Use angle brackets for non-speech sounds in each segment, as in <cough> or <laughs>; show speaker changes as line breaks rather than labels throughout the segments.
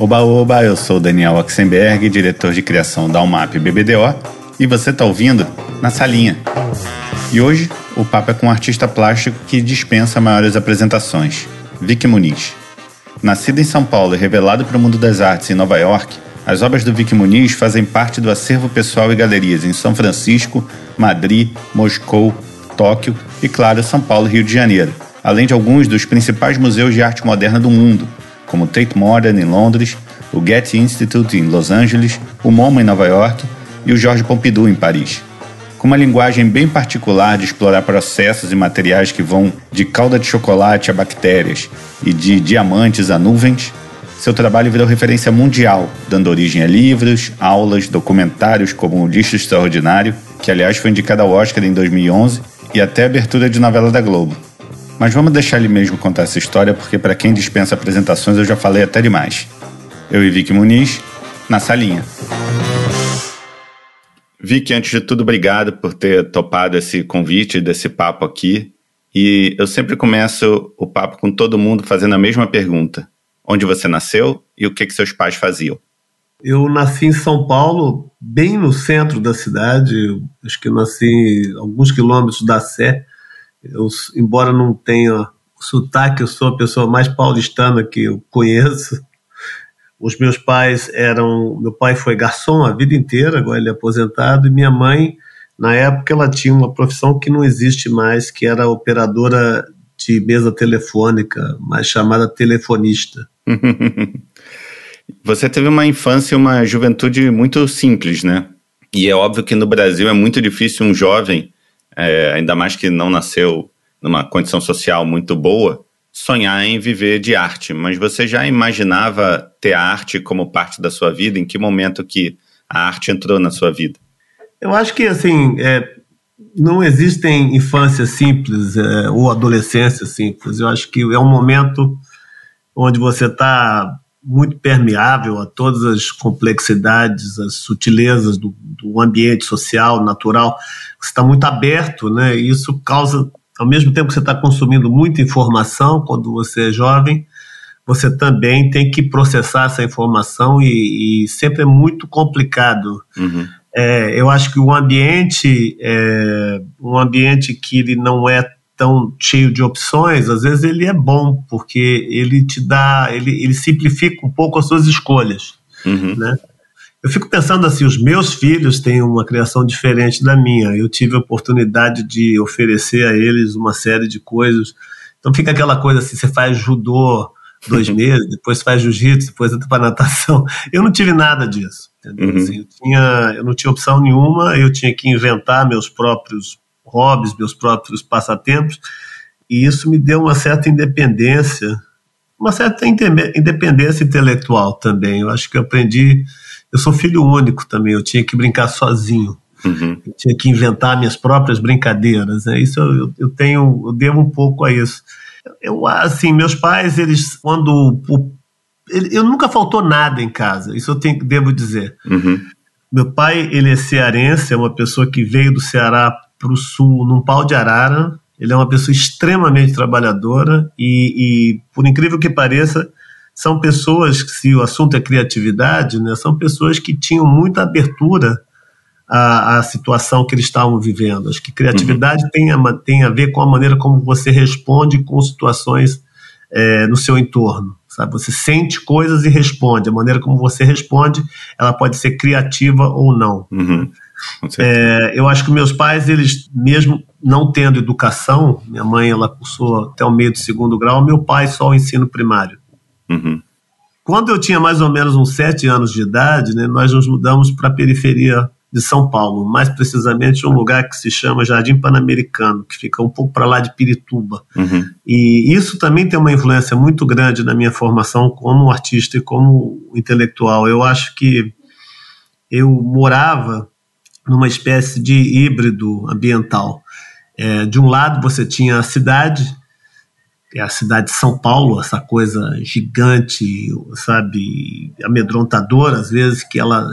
Oba Oba, eu sou Daniel Oxenberg, diretor de criação da UMAP BBDO, e você está ouvindo Na Salinha. E hoje o papo é com um artista plástico que dispensa maiores apresentações, Vic Muniz. Nascido em São Paulo e revelado para o mundo das artes em Nova York, as obras do Vic Muniz fazem parte do acervo pessoal e galerias em São Francisco, Madrid, Moscou, Tóquio e, claro, São Paulo e Rio de Janeiro, além de alguns dos principais museus de arte moderna do mundo, como o Tate Modern em Londres, o Getty Institute em Los Angeles, o MoMA em Nova York e o Georges Pompidou em Paris. Com uma linguagem bem particular de explorar processos e materiais que vão de calda de chocolate a bactérias e de diamantes a nuvens, seu trabalho virou referência mundial, dando origem a livros, aulas, documentários como O Lixo Extraordinário, que aliás foi indicado ao Oscar em 2011, e até abertura de novela da Globo. Mas vamos deixar ele mesmo contar essa história, porque para quem dispensa apresentações eu já falei até demais. Eu e Vicky Muniz, na salinha. Vicky, antes de tudo, obrigado por ter topado esse convite, desse papo aqui. E eu sempre começo o papo com todo mundo fazendo a mesma pergunta. Onde você nasceu e o que, que seus pais faziam?
Eu nasci em São Paulo, bem no centro da cidade. Acho que nasci alguns quilômetros da Sé, eu, embora não tenha sotaque, eu sou a pessoa mais paulistana que eu conheço. Os meus pais eram. Meu pai foi garçom a vida inteira, agora ele é aposentado, e minha mãe, na época, ela tinha uma profissão que não existe mais, que era operadora de mesa telefônica, mais chamada telefonista. <laughs>
Você teve uma infância e uma juventude muito simples, né? E é óbvio que no Brasil é muito difícil um jovem é, ainda mais que não nasceu numa condição social muito boa, sonhar em viver de arte. Mas você já imaginava ter a arte como parte da sua vida? Em que momento que a arte entrou na sua vida?
Eu acho que assim é, não existem infâncias simples é, ou adolescência simples. Eu acho que é um momento onde você está muito permeável a todas as complexidades, as sutilezas do, do ambiente social, natural. Você está muito aberto, né? E isso causa, ao mesmo tempo que você está consumindo muita informação quando você é jovem, você também tem que processar essa informação e, e sempre é muito complicado. Uhum. É, eu acho que o ambiente, é, um ambiente que ele não é tão cheio de opções, às vezes ele é bom, porque ele te dá, ele, ele simplifica um pouco as suas escolhas, uhum. né? Eu fico pensando assim, os meus filhos têm uma criação diferente da minha. Eu tive a oportunidade de oferecer a eles uma série de coisas. Então fica aquela coisa assim, você faz judô dois meses, depois faz jiu-jitsu, depois entra para natação. Eu não tive nada disso. Uhum. Assim, eu, tinha, eu não tinha opção nenhuma, eu tinha que inventar meus próprios hobbies, meus próprios passatempos, e isso me deu uma certa independência, uma certa independência intelectual também. Eu acho que eu aprendi. Eu sou filho único também, eu tinha que brincar sozinho. Uhum. Eu tinha que inventar minhas próprias brincadeiras. Né? Isso eu, eu tenho, eu devo um pouco a isso. Eu, assim, meus pais, eles, quando. eu nunca faltou nada em casa, isso eu tenho, devo dizer. Uhum. Meu pai, ele é cearense, é uma pessoa que veio do Ceará para o sul num pau de arara. Ele é uma pessoa extremamente trabalhadora e, e, por incrível que pareça, são pessoas que, se o assunto é criatividade, né, são pessoas que tinham muita abertura à, à situação que eles estavam vivendo. Acho que criatividade uhum. tem, a, tem a ver com a maneira como você responde com situações é, no seu entorno. Sabe? Você sente coisas e responde. A maneira como você responde, ela pode ser criativa ou não. Uhum. É, eu acho que meus pais, eles, mesmo não tendo educação, minha mãe ela cursou até o meio do segundo grau, meu pai só o ensino primário. Uhum. Quando eu tinha mais ou menos uns sete anos de idade, né, nós nos mudamos para a periferia de São Paulo, mais precisamente um lugar que se chama Jardim Pan-Americano, que fica um pouco para lá de Pirituba. Uhum. E isso também tem uma influência muito grande na minha formação como artista e como intelectual. Eu acho que eu morava numa espécie de híbrido ambiental. É, de um lado você tinha a cidade, é a cidade de São Paulo, essa coisa gigante, sabe, amedrontadora às vezes, que ela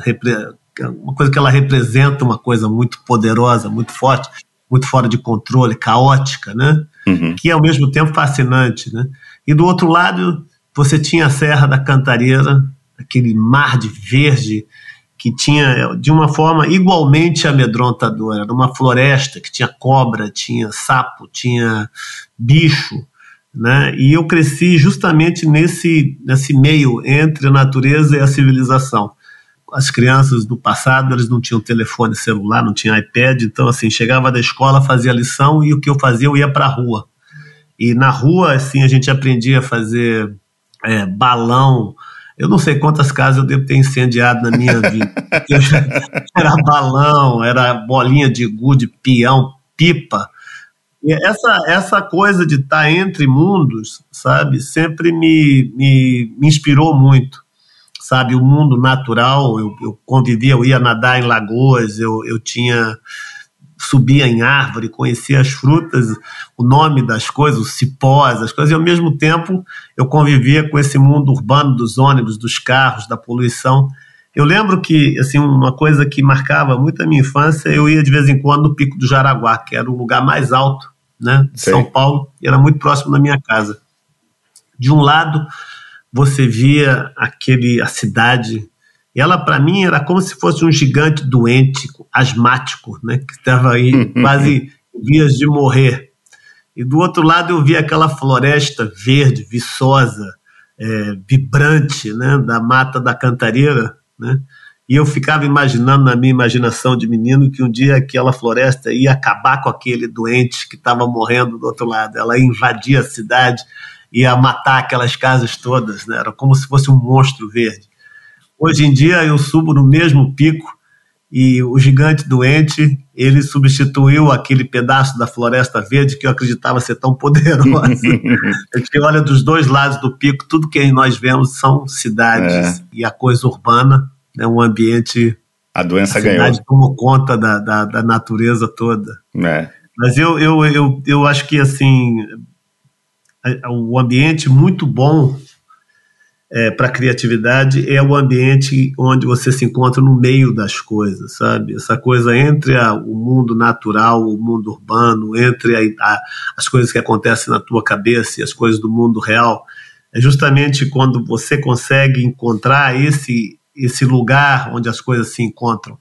uma coisa que ela representa uma coisa muito poderosa, muito forte, muito fora de controle, caótica, né? Uhum. Que é ao mesmo tempo fascinante, né? E do outro lado você tinha a Serra da Cantareira, aquele mar de verde que tinha de uma forma igualmente amedrontadora, era uma floresta que tinha cobra, tinha sapo, tinha bicho, né? E eu cresci justamente nesse nesse meio entre a natureza e a civilização. As crianças do passado, eles não tinham telefone celular, não tinham iPad, então assim, chegava da escola, fazia lição e o que eu fazia, eu ia para a rua. E na rua, assim, a gente aprendia a fazer é, balão, eu não sei quantas casas eu devo ter incendiado na minha vida. <laughs> era balão, era bolinha de gude, peão, pipa. E essa, essa coisa de estar entre mundos, sabe, sempre me, me, me inspirou muito. Sabe, o mundo natural, eu, eu convivia, eu ia nadar em lagoas, eu, eu tinha subia em árvore, conhecia as frutas, o nome das coisas, os cipós, as coisas, e ao mesmo tempo eu convivia com esse mundo urbano dos ônibus, dos carros, da poluição. Eu lembro que, assim, uma coisa que marcava muito a minha infância, eu ia de vez em quando no Pico do Jaraguá, que era o lugar mais alto, né, de Sim. São Paulo, e era muito próximo da minha casa. De um lado, você via aquele a cidade ela, para mim, era como se fosse um gigante doente, asmático, né, que estava aí <laughs> quase vias de morrer. E do outro lado eu via aquela floresta verde, viçosa, é, vibrante, né, da mata da Cantareira, né, e eu ficava imaginando na minha imaginação de menino que um dia aquela floresta ia acabar com aquele doente que estava morrendo do outro lado. Ela ia invadir a cidade, ia matar aquelas casas todas, né? Era como se fosse um monstro verde. Hoje em dia eu subo no mesmo pico e o gigante doente ele substituiu aquele pedaço da floresta verde que eu acreditava ser tão poderosa. <laughs> a gente olha dos dois lados do pico, tudo que nós vemos são cidades é. e a coisa urbana, né, um ambiente.
A doença
a
ganhou.
A cidade tomou conta da, da, da natureza toda.
É.
Mas eu, eu, eu, eu acho que assim o ambiente muito bom é, para criatividade é o ambiente onde você se encontra no meio das coisas, sabe? Essa coisa entre a, o mundo natural, o mundo urbano, entre a, a, as coisas que acontecem na tua cabeça e as coisas do mundo real, é justamente quando você consegue encontrar esse, esse lugar onde as coisas se encontram.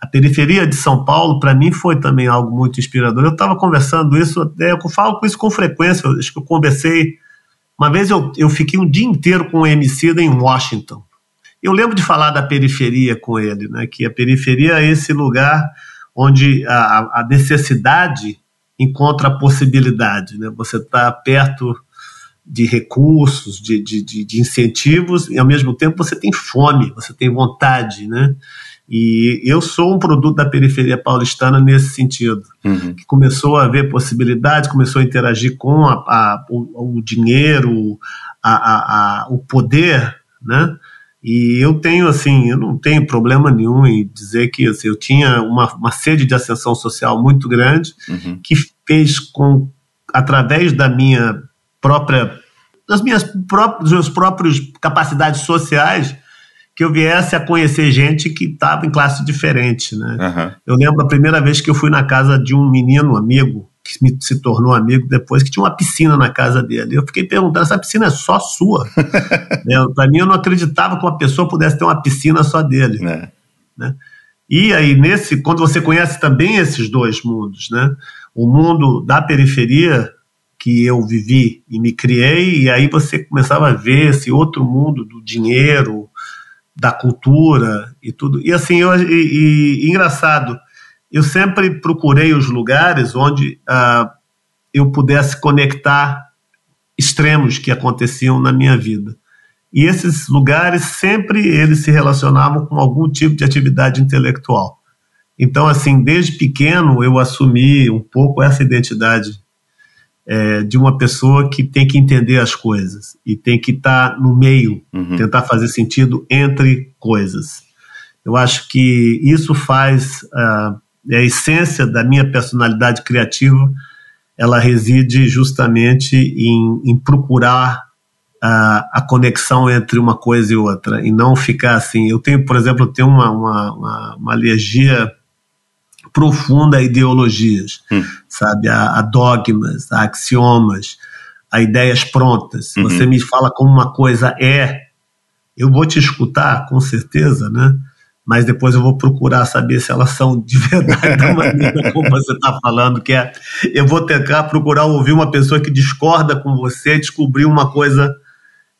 A periferia de São Paulo, para mim, foi também algo muito inspirador. Eu estava conversando isso, eu falo com isso com frequência, acho que eu conversei uma vez eu, eu fiquei um dia inteiro com o Emicida em Washington. Eu lembro de falar da periferia com ele, né? que a periferia é esse lugar onde a, a necessidade encontra a possibilidade. Né? Você está perto de recursos, de, de, de, incentivos, e ao mesmo tempo você tem fome, você tem vontade, né? E eu sou um produto da periferia paulistana nesse sentido, uhum. que começou a ver possibilidades, começou a interagir com a, a, o, o, dinheiro, a, o poder, né? E eu tenho, assim, eu não tenho problema nenhum em dizer que assim, eu tinha uma, uma sede de ascensão social muito grande, uhum. que fez com, através da minha própria, das minhas próprias, dos meus próprios capacidades sociais, que eu viesse a conhecer gente que estava em classe diferente, né? Uhum. Eu lembro a primeira vez que eu fui na casa de um menino amigo que me, se tornou amigo depois, que tinha uma piscina na casa dele. Eu fiquei perguntando, essa piscina é só sua? <laughs> né? Para mim, eu não acreditava que uma pessoa pudesse ter uma piscina só dele. É. Né? E aí, nesse, quando você conhece também esses dois mundos, né? O mundo da periferia, que eu vivi e me criei, e aí você começava a ver esse outro mundo do dinheiro, da cultura e tudo. E assim, eu, e, e engraçado, eu sempre procurei os lugares onde uh, eu pudesse conectar extremos que aconteciam na minha vida. E esses lugares sempre eles se relacionavam com algum tipo de atividade intelectual. Então, assim, desde pequeno eu assumi um pouco essa identidade é, de uma pessoa que tem que entender as coisas e tem que estar tá no meio, uhum. tentar fazer sentido entre coisas. Eu acho que isso faz uh, a essência da minha personalidade criativa. Ela reside justamente em, em procurar uh, a conexão entre uma coisa e outra e não ficar assim. Eu tenho, por exemplo, eu tenho uma, uma, uma, uma alergia profunda a ideologias, hum. sabe? A, a, dogmas, a axiomas, a ideias prontas. Uhum. Você me fala como uma coisa é, eu vou te escutar, com certeza, né? Mas depois eu vou procurar saber se elas são de verdade da maneira como você está falando, que é eu vou tentar procurar ouvir uma pessoa que discorda com você, descobrir uma coisa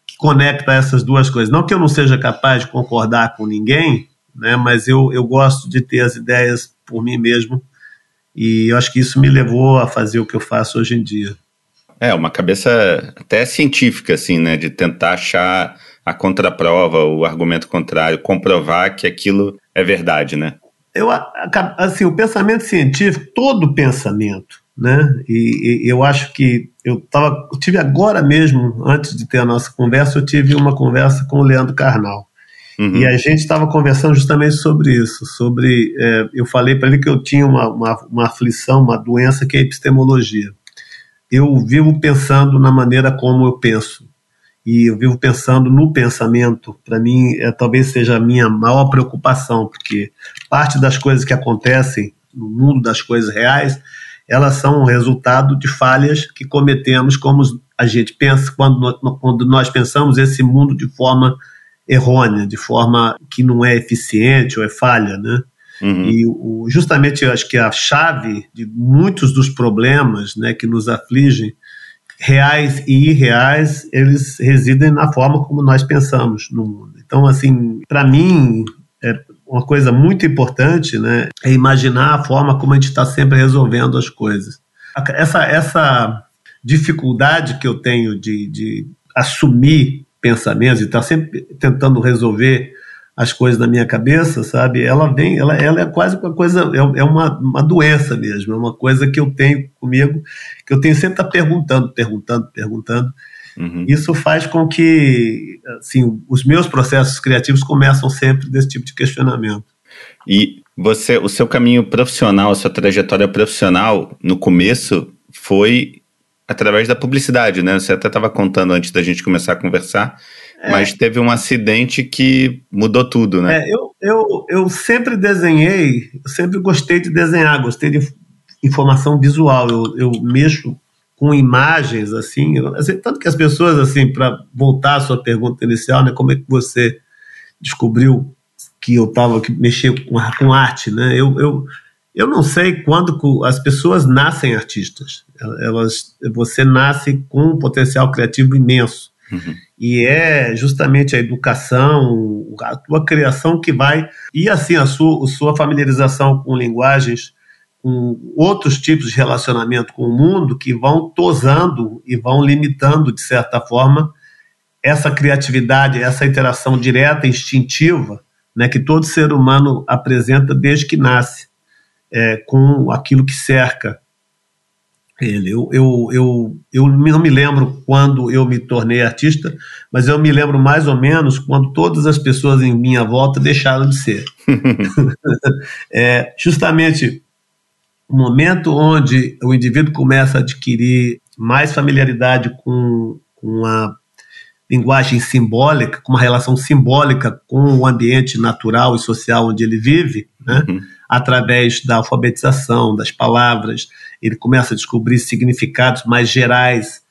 que conecta essas duas coisas. Não que eu não seja capaz de concordar com ninguém, né? Mas eu, eu gosto de ter as ideias por mim mesmo e eu acho que isso me levou a fazer o que eu faço hoje em dia.
É, uma cabeça até científica, assim, né? De tentar achar a contraprova, o argumento contrário, comprovar que aquilo é verdade, né?
Eu, assim, o pensamento científico, todo pensamento, né? E, e eu acho que eu tava, eu tive agora mesmo, antes de ter a nossa conversa, eu tive uma conversa com o Leandro Carnal. Uhum. E a gente estava conversando justamente sobre isso, sobre, é, eu falei para ele que eu tinha uma, uma, uma aflição, uma doença que é a epistemologia eu vivo pensando na maneira como eu penso. E eu vivo pensando no pensamento. Para mim, é, talvez seja a minha maior preocupação, porque parte das coisas que acontecem no mundo das coisas reais, elas são resultado de falhas que cometemos como a gente pensa quando, quando nós pensamos esse mundo de forma errônea, de forma que não é eficiente ou é falha, né? Uhum. E o, justamente eu acho que a chave de muitos dos problemas né, que nos afligem, reais e irreais, eles residem na forma como nós pensamos no mundo. Então, assim, para mim, é uma coisa muito importante né, é imaginar a forma como a gente está sempre resolvendo as coisas. Essa, essa dificuldade que eu tenho de, de assumir pensamentos e estar tá sempre tentando resolver as coisas na minha cabeça, sabe? Ela vem, ela, ela é quase uma coisa, é, é uma, uma doença mesmo, é uma coisa que eu tenho comigo, que eu tenho sempre estar tá perguntando, perguntando, perguntando. Uhum. Isso faz com que, assim, os meus processos criativos começam sempre desse tipo de questionamento.
E você, o seu caminho profissional, a sua trajetória profissional, no começo, foi através da publicidade, né? Você até estava contando antes da gente começar a conversar é. Mas teve um acidente que mudou tudo, né?
É, eu, eu, eu sempre desenhei, eu sempre gostei de desenhar, gostei de informação visual. Eu, eu mexo com imagens, assim, assim tanto que as pessoas, assim, para voltar à sua pergunta inicial, né, como é que você descobriu que eu estava que mexer com, com arte, né? Eu, eu, eu não sei quando as pessoas nascem artistas. Elas, você nasce com um potencial criativo imenso. Uhum. E é justamente a educação, a tua criação que vai. E assim, a sua, a sua familiarização com linguagens, com outros tipos de relacionamento com o mundo que vão tosando e vão limitando, de certa forma, essa criatividade, essa interação direta, instintiva, né, que todo ser humano apresenta desde que nasce, é, com aquilo que cerca ele. Eu, eu, eu, eu não me lembro quando eu me tornei artista, mas eu me lembro mais ou menos quando todas as pessoas em minha volta deixaram de ser. <laughs> é, justamente o momento onde o indivíduo começa a adquirir mais familiaridade com, com a linguagem simbólica, com uma relação simbólica com o ambiente natural e social onde ele vive, né? Uhum. Através da alfabetização, das palavras, ele começa a descobrir significados mais gerais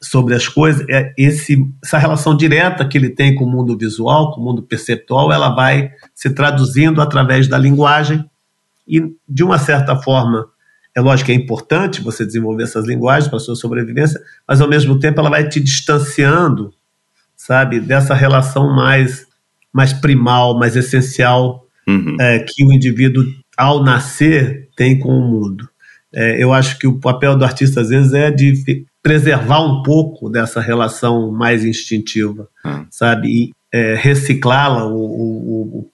sobre as coisas. É esse, essa relação direta que ele tem com o mundo visual, com o mundo perceptual, ela vai se traduzindo através da linguagem e, de uma certa forma, é lógico que é importante você desenvolver essas linguagens para a sua sobrevivência, mas ao mesmo tempo ela vai te distanciando sabe? Dessa relação mais, mais primal, mais essencial uhum. é, que o indivíduo, ao nascer, tem com o mundo. É, eu acho que o papel do artista, às vezes, é de preservar um pouco dessa relação mais instintiva, uhum. sabe? E é, reciclá-la,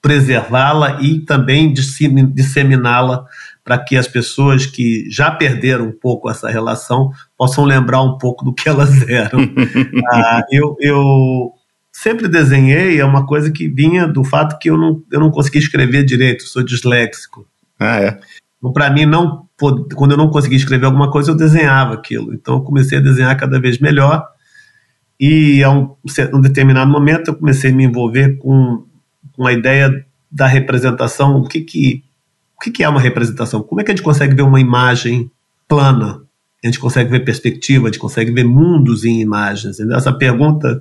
preservá-la e também disseminá-la para que as pessoas que já perderam um pouco essa relação possam lembrar um pouco do que elas <laughs> eram. ah, eu, eu sempre desenhei, é uma coisa que vinha do fato que eu não, eu não conseguia escrever direito, sou disléxico.
Ah, é?
Então, para mim, não, quando eu não conseguia escrever alguma coisa, eu desenhava aquilo. Então, eu comecei a desenhar cada vez melhor. E a um, um determinado momento, eu comecei a me envolver com, com a ideia da representação, o que, que o que é uma representação? Como é que a gente consegue ver uma imagem plana? A gente consegue ver perspectiva, a gente consegue ver mundos em imagens. Essa pergunta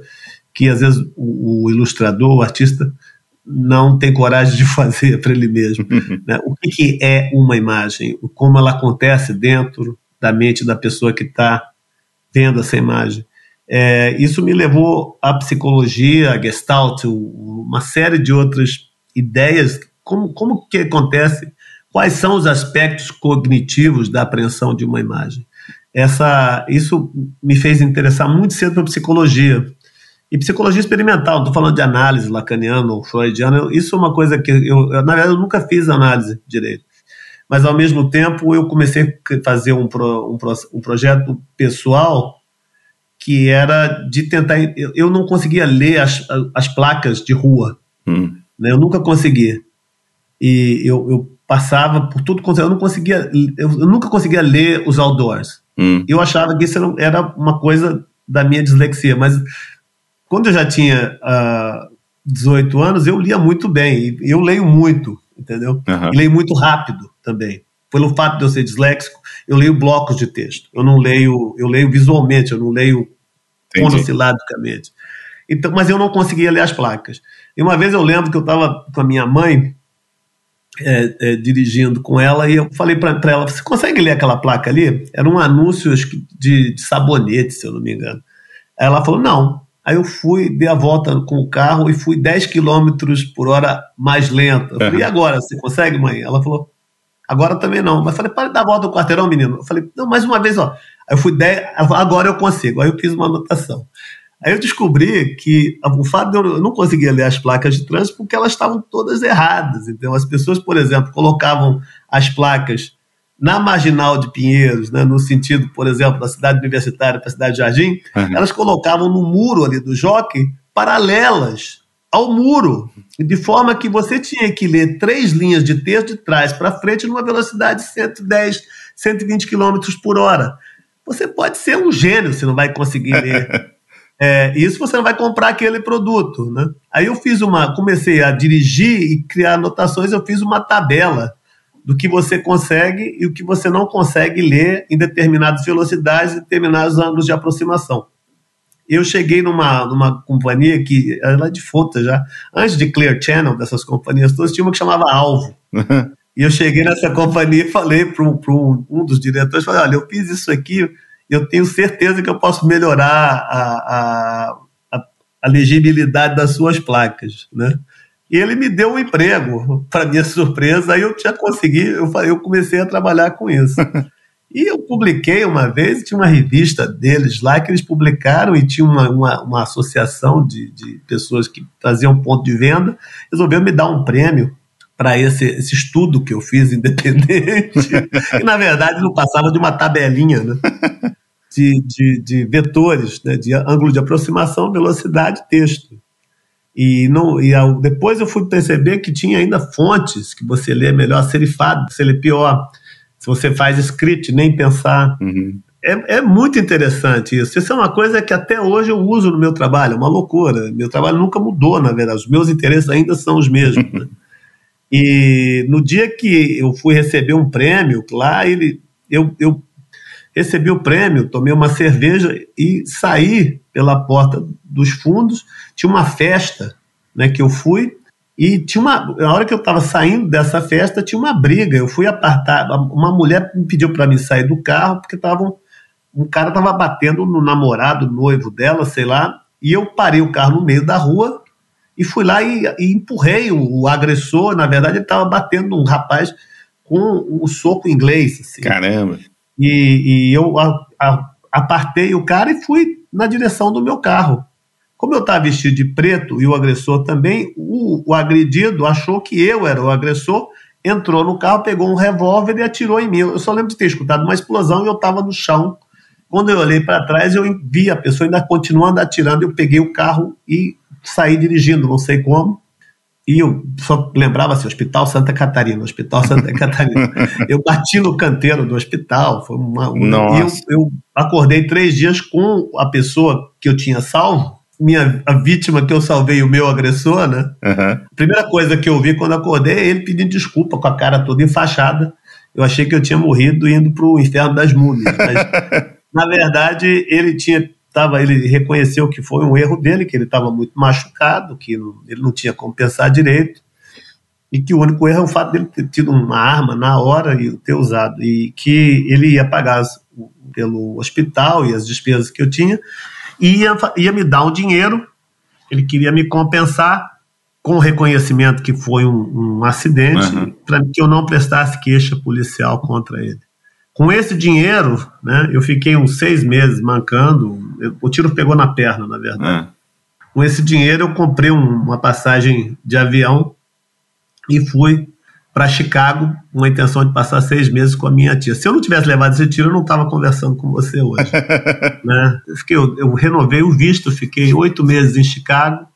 que às vezes o, o ilustrador, o artista, não tem coragem de <laughs> fazer para ele mesmo. né? O que, que, é uma imagem? Como ela acontece dentro da mente da pessoa que está vendo essa imagem. É, isso me levou à psicologia, a Gestalt, uma série de outras ideias. Como, como que acontece? Quais são os aspectos cognitivos da apreensão de uma imagem? Essa, isso me fez interessar muito cedo para psicologia. E psicologia experimental, não estou falando de análise lacaniana ou freudiana, isso é uma coisa que eu, na verdade, eu nunca fiz análise direito. Mas, ao mesmo tempo, eu comecei a fazer um, pro, um, um projeto pessoal que era de tentar. Eu, eu não conseguia ler as, as placas de rua. Hum. Né? Eu nunca consegui. E eu, eu passava por tudo, eu não conseguia. Eu, eu nunca conseguia ler os outdoors. Hum. Eu achava que isso era, era uma coisa da minha dislexia, mas quando eu já tinha uh, ah, 18 anos, eu lia muito bem. Eu leio muito, entendeu? Uhum. E leio muito rápido também. Pelo fato de eu ser disléxico, eu leio blocos de texto. Eu não leio, eu leio visualmente, eu não leio monossilábicamente. Então, mas eu não conseguia ler as placas. E uma vez eu lembro que eu estava com a minha mãe é, é, dirigindo com ela e eu falei para ela: Você consegue ler aquela placa ali? Era um anúncio de, de sabonete, se eu não me engano. Aí ela falou: Não. Aí eu fui, dei a volta com o carro e fui 10 km por hora mais lenta. Eu falei, e agora? Você consegue, mãe? Ela falou, agora também não. Mas falei, para dar a volta no quarteirão, menino. Eu falei, não, mais uma vez, ó. Aí eu fui 10, agora eu consigo. Aí eu fiz uma anotação. Aí eu descobri que o fato de eu não conseguir ler as placas de trânsito porque elas estavam todas erradas. Então, as pessoas, por exemplo, colocavam as placas na marginal de Pinheiros, né, no sentido, por exemplo, da cidade universitária para a cidade de Jardim, uhum. elas colocavam no muro ali do jockey paralelas ao muro, de forma que você tinha que ler três linhas de texto de trás para frente numa velocidade de 110, 120 km por hora. Você pode ser um gênio se não vai conseguir ler. <laughs> É, isso você não vai comprar aquele produto, né? Aí eu fiz uma, comecei a dirigir e criar anotações, eu fiz uma tabela do que você consegue e o que você não consegue ler em determinadas velocidades, em determinados ângulos de aproximação. Eu cheguei numa, numa companhia que era de fonte já, antes de Clear Channel, dessas companhias todas, tinha uma que chamava Alvo. <laughs> e eu cheguei nessa companhia e falei para um, um, um dos diretores, falei, olha, eu fiz isso aqui, eu tenho certeza que eu posso melhorar a, a, a legibilidade das suas placas, né? E ele me deu um emprego, para minha surpresa, aí eu já consegui, eu, eu comecei a trabalhar com isso. E eu publiquei uma vez, tinha uma revista deles lá que eles publicaram e tinha uma, uma, uma associação de, de pessoas que traziam ponto de venda, resolveu me dar um prêmio para esse, esse estudo que eu fiz independente, que <laughs> na verdade não passava de uma tabelinha né? de, de, de vetores, né? de ângulo de aproximação, velocidade, texto. E, não, e ao, depois eu fui perceber que tinha ainda fontes que você lê melhor, serifado, você lê pior. Se você faz script, nem pensar. Uhum. É, é muito interessante isso. Isso é uma coisa que até hoje eu uso no meu trabalho, é uma loucura. Meu trabalho nunca mudou, na verdade. Os meus interesses ainda são os mesmos. Né? <laughs> E no dia que eu fui receber um prêmio, lá ele, eu, eu recebi o prêmio, tomei uma cerveja e saí pela porta dos fundos. Tinha uma festa né, que eu fui e tinha uma. Na hora que eu estava saindo dessa festa, tinha uma briga. Eu fui apartar. Uma mulher me pediu para mim sair do carro porque estavam. Um cara estava batendo no namorado, noivo dela, sei lá. E eu parei o carro no meio da rua e fui lá e, e empurrei o, o, agressor. Na verdade, ele estava batendo um rapaz com o um soco inglês. Assim.
Caramba!
E, e eu a, a, apartei o cara e fui na direção do meu carro. Como eu estava vestido de preto e o agressor também, o, o, agredido achou que eu era o agressor, entrou no carro, pegou um revólver e atirou em mim. Eu só lembro de ter escutado uma explosão e eu estava no chão. Quando eu olhei para trás, eu vi a pessoa ainda continuando atirando. Eu peguei o carro e saí dirigindo, não sei como e eu só lembrava assim, Hospital Santa Catarina, Hospital Santa <laughs> Catarina. eu bati no canteiro do hospital, foi uma, uma eu, eu, acordei três dias com a pessoa que eu tinha salvo, minha, a vítima que eu salvei, o meu agressor, né? Uhum. A primeira coisa que eu vi quando acordei é ele pedindo desculpa com a cara toda enfaixada. Eu achei que eu tinha morrido indo para o inferno das múmias, mas <laughs> na verdade ele tinha tava, ele reconheceu que foi um erro dele, que ele estava muito machucado, que ele não tinha como pensar direito, e que o único erro é o fato dele ter tido uma arma na hora e ter usado, e que ele ia pagar pelo hospital e as despesas que eu tinha, e ia, ia me dar um dinheiro, ele queria me compensar com o reconhecimento que foi um, um acidente, uhum. para que eu não prestasse queixa policial contra ele. Com esse dinheiro, né, eu fiquei uns seis meses mancando. Eu, o tiro pegou na perna, na verdade. É. Com esse dinheiro, eu comprei um, uma passagem de avião e fui para Chicago com a intenção de passar seis meses com a minha tia. Se eu não tivesse levado esse tiro, eu não estava conversando com você hoje. <laughs> né? eu, fiquei, eu, eu, renovei o visto, fiquei oito meses em Chicago.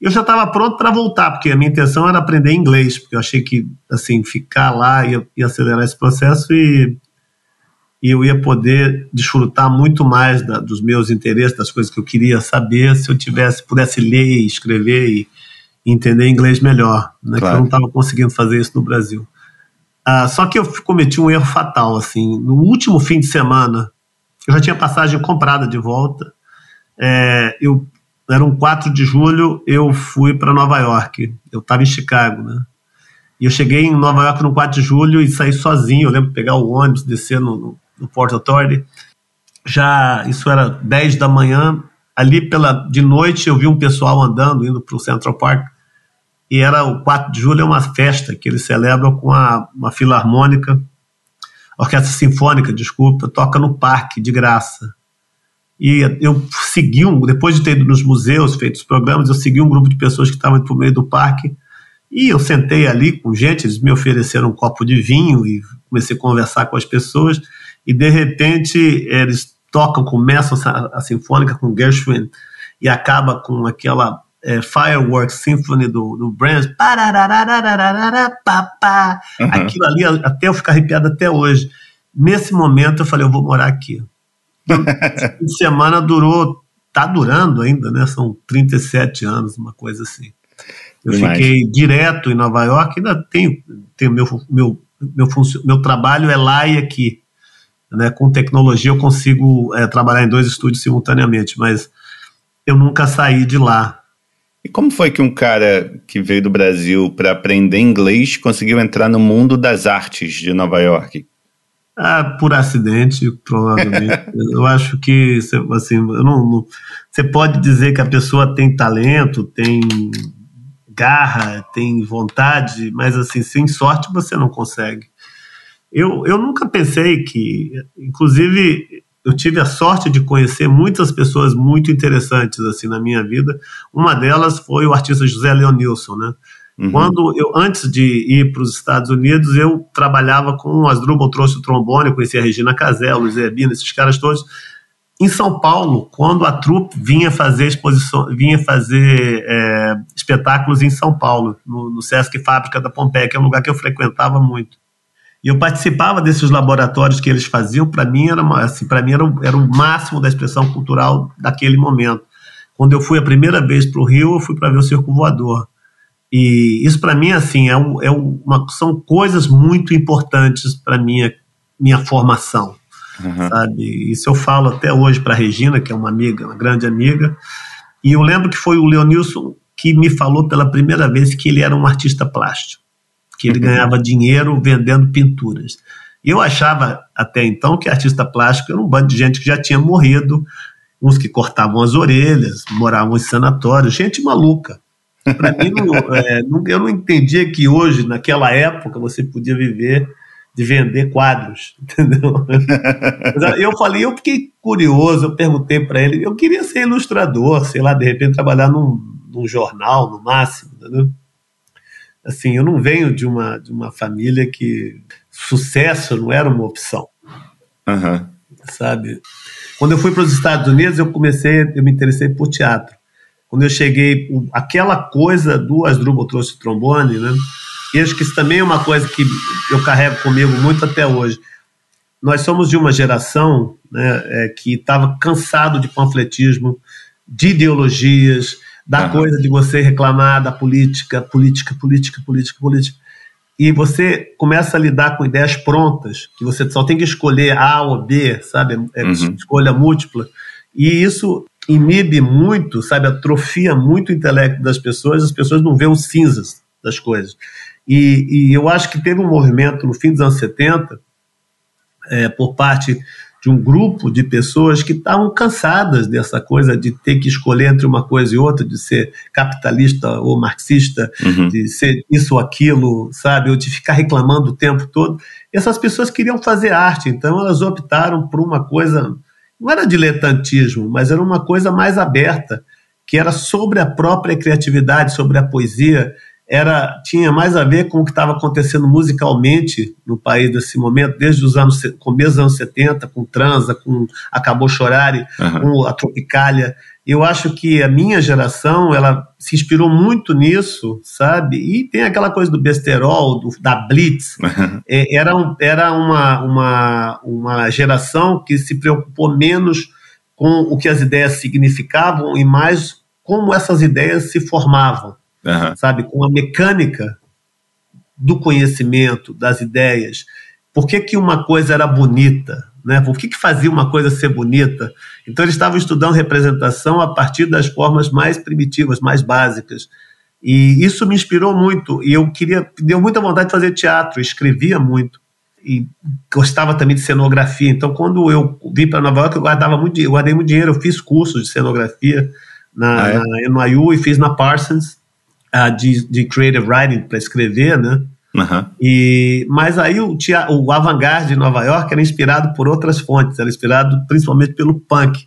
E eu já estava pronto para voltar, porque a minha intenção era aprender inglês, porque eu achei que assim ficar lá ia, ia acelerar esse processo e e eu ia poder desfrutar muito mais da, dos meus interesses, das coisas que eu queria saber, se eu tivesse pudesse ler e escrever e, entender inglês melhor, né? Claro. Que eu não estava conseguindo fazer isso no Brasil. Ah, só que eu cometi um erro fatal, assim. No último fim de semana, eu já tinha passagem comprada de volta. É, eu era um 4 de julho, eu fui para Nova York. Eu estava em Chicago, né? E eu cheguei em Nova York no 4 de julho e saí sozinho. Eu lembro de pegar o ônibus, descer no, no no Port Authority. Já isso era 10 da manhã. Ali pela de noite eu vi um pessoal andando indo para o Central Park e era o 4 de julho é uma festa que eles celebram com a, uma filarmônica, orquestra sinfônica, desculpa, toca no parque de graça. E eu segui um, depois de ter ido nos museus, feito os programas, eu segui um grupo de pessoas que estavam por meio do parque e eu sentei ali com gente, eles me ofereceram um copo de vinho e comecei a conversar com as pessoas e de repente eles tocam, começam a, a sinfônica com Gershwin e acaba com aquela é, Fireworks Symphony do, do Brahms, uhum. aquilo ali, até eu ficar arrepiado até hoje. Nesse momento eu falei, eu vou morar aqui. Esse fim de semana durou, tá durando ainda, né? São 37 anos, uma coisa assim. Eu fiquei direto em Nova York, ainda tenho, tenho meu, meu, meu, meu trabalho é lá e aqui. Né? Com tecnologia eu consigo é, trabalhar em dois estúdios simultaneamente, mas eu nunca saí de lá.
E como foi que um cara que veio do Brasil para aprender inglês conseguiu entrar no mundo das artes de Nova York?
Ah, por acidente, provavelmente. <laughs> eu acho que assim, eu não, não, você pode dizer que a pessoa tem talento, tem garra, tem vontade, mas assim, sem sorte você não consegue. Eu, eu nunca pensei que, inclusive, eu tive a sorte de conhecer muitas pessoas muito interessantes assim na minha vida. Uma delas foi o artista José Leonilson, né? Uhum. Quando eu, antes de ir para os Estados Unidos, eu trabalhava com o Asdrubal, trouxe o trombone, conhecia a Regina Casel, Luiz Erbina, esses caras todos. Em São Paulo, quando a trupe vinha fazer exposição, vinha fazer é, espetáculos em São Paulo, no, no Sesc Fábrica da Pompeia, que é um lugar que eu frequentava muito. E eu participava desses laboratórios que eles faziam, para mim era assim, para mim era, era o máximo da expressão cultural daquele momento. Quando eu fui a primeira vez para o Rio, eu fui para ver o circo voador. E isso para mim assim é, um, é uma, são coisas muito importantes para minha minha formação, uhum. sabe? Isso eu falo até hoje para Regina, que é uma amiga, uma grande amiga. E eu lembro que foi o Leonilson que me falou pela primeira vez que ele era um artista plástico que ele ganhava dinheiro vendendo pinturas. Eu achava até então que artista plástico era um bando de gente que já tinha morrido, uns que cortavam as orelhas, moravam em sanatórios, gente maluca. Para mim, não, <laughs> é, não, eu não entendia que hoje, naquela época, você podia viver de vender quadros, <laughs> entendeu? eu falei, eu fiquei curioso, eu perguntei para ele, eu queria ser ilustrador, sei lá, de repente trabalhar num, num jornal, no máximo, entendeu? Assim, eu não venho de uma, de uma família que sucesso não era uma opção.
Uhum.
Sabe? Quando eu fui para os Estados Unidos, eu comecei, eu me interessei por teatro. Quando eu cheguei, aquela coisa do Asdrubal trouxe o trombone, né? E acho que isso também é uma coisa que eu carrego comigo muito até hoje. Nós somos de uma geração né, é, que estava cansado de panfletismo, de ideologias, da uhum. coisa de você reclamar da política, política, política, política, política. E você começa a lidar com ideias prontas, que você só tem que escolher A ou B, sabe? É uhum. escolha múltipla. E isso inibe muito, sabe, atrofia muito o intelecto das pessoas, as pessoas não veem os cinzas das coisas. E, e eu acho que teve um movimento no fim dos anos 70, é, por parte de um grupo de pessoas que estavam cansadas dessa coisa de ter que escolher entre uma coisa e outra, de ser capitalista ou marxista, uhum. de ser isso ou aquilo, sabe, ou de ficar reclamando o tempo todo. Essas pessoas queriam fazer arte, então elas optaram por uma coisa, não era diletantismo, mas era uma coisa mais aberta, que era sobre a própria criatividade, sobre a poesia, era tinha mais a ver com o que estava acontecendo musicalmente no país nesse momento, desde os anos começo dos anos 70, com Transa, com Acabou Chorare, uhum. com a Tropicália. Eu acho que a minha geração, ela se inspirou muito nisso, sabe? E tem aquela coisa do besterol, do, da Blitz. Uhum. É, era um, era uma, uma, uma geração que se preocupou menos com o que as ideias significavam e mais como essas ideias se formavam uhum. sabe? Com a mecânica do conhecimento, das ideias. Por que, que uma coisa era bonita? Né? Por que, que fazia uma coisa ser bonita? Então, eles estavam estudando representação a partir das formas mais primitivas, mais básicas. E isso me inspirou muito. E eu queria, deu muita vontade de fazer teatro, escrevia muito. E gostava também de cenografia. Então, quando eu vim para Nova York, eu guardava muito, eu guardei muito dinheiro. Eu fiz cursos de cenografia na, ah, é? na NYU e fiz na Parsons uh, de, de creative writing para escrever, né? Uhum. E, mas aí o, o avant-garde de Nova York era inspirado por outras fontes, era inspirado principalmente pelo punk,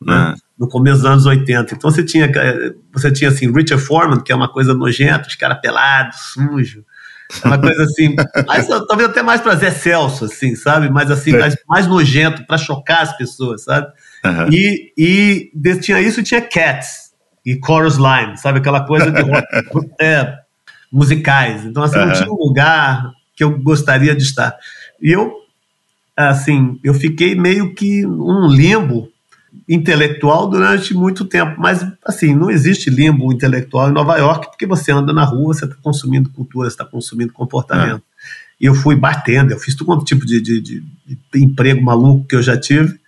né? Uhum. no começo dos anos 80. Então você tinha, eh, você tinha assim, Richard Foreman, que é uma coisa nojenta, os caras pelados, sujo, é uma coisa assim, <laughs> mais, talvez até mais para Zé Celso, assim, sabe? Mas assim, mais, mais nojento, para chocar as pessoas, sabe? Uhum. E, e tinha isso e tinha Cats, e chorus line, sabe? Aquela coisa de <laughs> é, musicais. Então, assim, uhum. não tinha um lugar que eu gostaria de estar. E eu, assim, eu fiquei meio que um limbo intelectual durante muito tempo. Mas, assim, não existe limbo intelectual em Nova York, porque você anda na rua, você está consumindo cultura, você está consumindo comportamento. Uhum. E eu fui batendo, eu fiz todo tipo de, de, de, de emprego maluco que eu já tive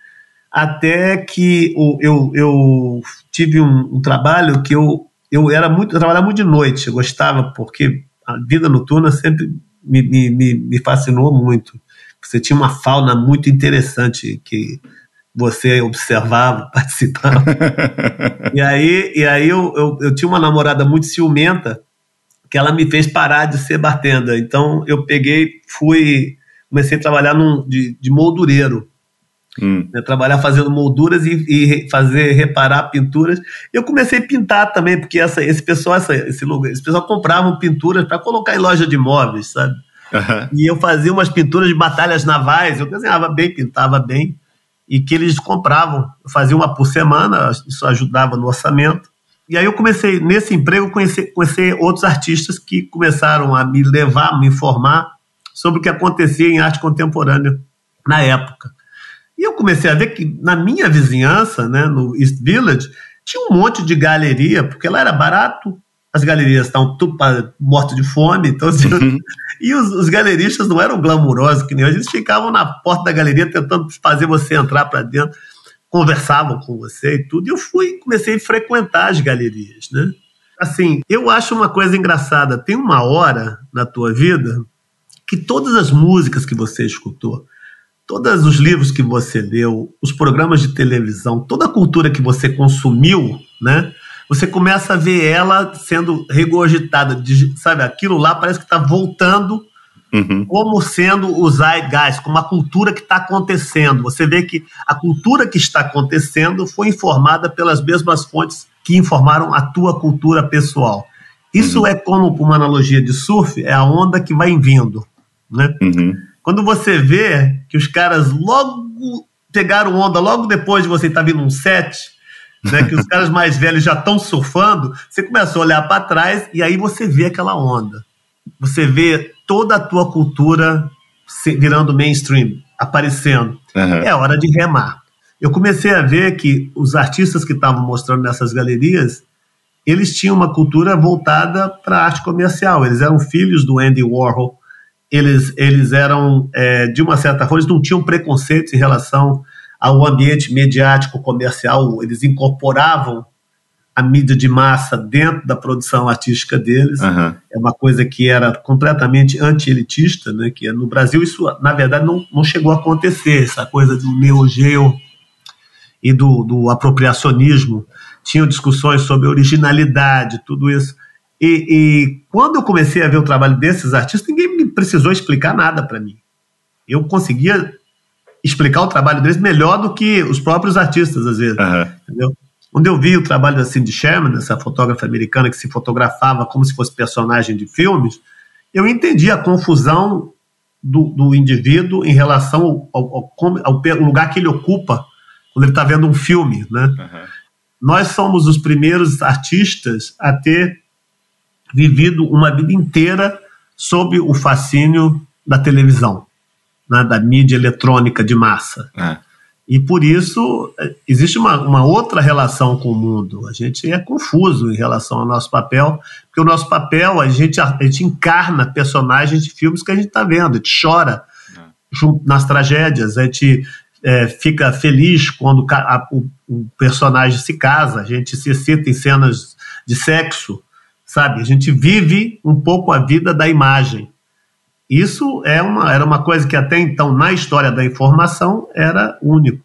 até que eu, eu tive um, um, trabalho que eu, eu era muito, eu trabalhava muito de noite, eu gostava, porque a vida noturna sempre me, me, me fascinou muito. Você tinha uma fauna muito interessante que você observava, <laughs> participava. e aí, e aí eu, eu, eu, tinha uma namorada muito ciumenta que ela me fez parar de ser bartender. Então eu peguei, fui, comecei a trabalhar num, de, de moldureiro. Hum. Né, trabalhar fazendo molduras e, e, fazer reparar pinturas. Eu comecei a pintar também, porque essa, esse pessoal, essa, esse, lugar, esse pessoal compravam pinturas para colocar em loja de imóveis, sabe? Uhum. E eu fazia umas pinturas de batalhas navais, eu desenhava bem, pintava bem, e que eles compravam. Eu fazia uma por semana, isso ajudava no orçamento. E aí eu comecei, nesse emprego, conhecer, conhecer outros artistas que começaram a me levar, me informar sobre o que acontecia em arte contemporânea na época. E eu comecei a ver que na minha vizinhança, né, no East Village, tinha um monte de galeria, porque lá era barato, as galerias estavam tudo mortas de fome, então, assim, uhum. e os, os, galeristas não eram glamurosos que nem hoje, eles ficavam na porta da galeria tentando fazer você entrar para dentro, conversavam com você e tudo, e eu fui, comecei a frequentar as galerias, né? Assim, eu acho uma coisa engraçada, tem uma hora na tua vida que todas as músicas que você escutou, todos os livros que você leu, os programas de televisão, toda a cultura que você consumiu, né? Você começa a ver ela sendo regurgitada, sabe? Aquilo lá parece que está voltando uhum. como sendo o zeitgeist, como a cultura que está acontecendo. Você vê que a cultura que está acontecendo foi informada pelas mesmas fontes que informaram a tua cultura pessoal. Isso uhum. é como, uma analogia de surf, é a onda que vai vindo, né? Uhum. Quando você vê que os caras logo pegaram onda, logo depois de você estar tá vindo um set, né, que os <laughs> caras mais velhos já estão surfando, você começa a olhar para trás e aí você vê aquela onda. Você vê toda a tua cultura virando mainstream, aparecendo. Uhum. É hora de remar. Eu comecei a ver que os artistas que estavam mostrando nessas galerias, eles tinham uma cultura voltada para a arte comercial. Eles eram filhos do Andy Warhol, eles, eles eram, é, de uma certa forma, eles não tinham preconceitos em relação ao ambiente mediático comercial, eles incorporavam a mídia de massa dentro da produção artística deles. Uhum. É uma coisa que era completamente anti-elitista, né? que no Brasil isso, na verdade, não, não chegou a acontecer, essa coisa do neogeo e do, do apropriacionismo. Tinham discussões sobre originalidade, tudo isso. E, e, quando eu comecei a ver o trabalho desses artistas, ninguém me precisou explicar nada para mim. Eu conseguia explicar o trabalho deles melhor do que os próprios artistas, às vezes. Uhum. Entendeu? Quando eu vi o trabalho da Cindy Sherman, essa fotógrafa americana que se fotografava como se fosse personagem de filmes, eu entendi a confusão do, do indivíduo em relação ao, ao, ao, lugar que ele ocupa quando ele está vendo um filme. Né? Uhum. Nós somos os primeiros artistas a ter vivido uma vida inteira sob o fascínio da televisão, né, da mídia eletrônica de massa. Uhum. E por isso é, existe uma, uma, outra relação com o mundo. A gente é confuso em relação ao nosso papel, porque o nosso papel, a gente, a gente encarna personagens de filmes que a gente está vendo, a gente chora é. nas tragédias, a gente é, fica feliz quando a, o, o, personagem se casa, a gente se excita em cenas de sexo, sabe? A gente vive um pouco a vida da imagem. Isso é uma, era uma coisa que até então, na história da informação, era único.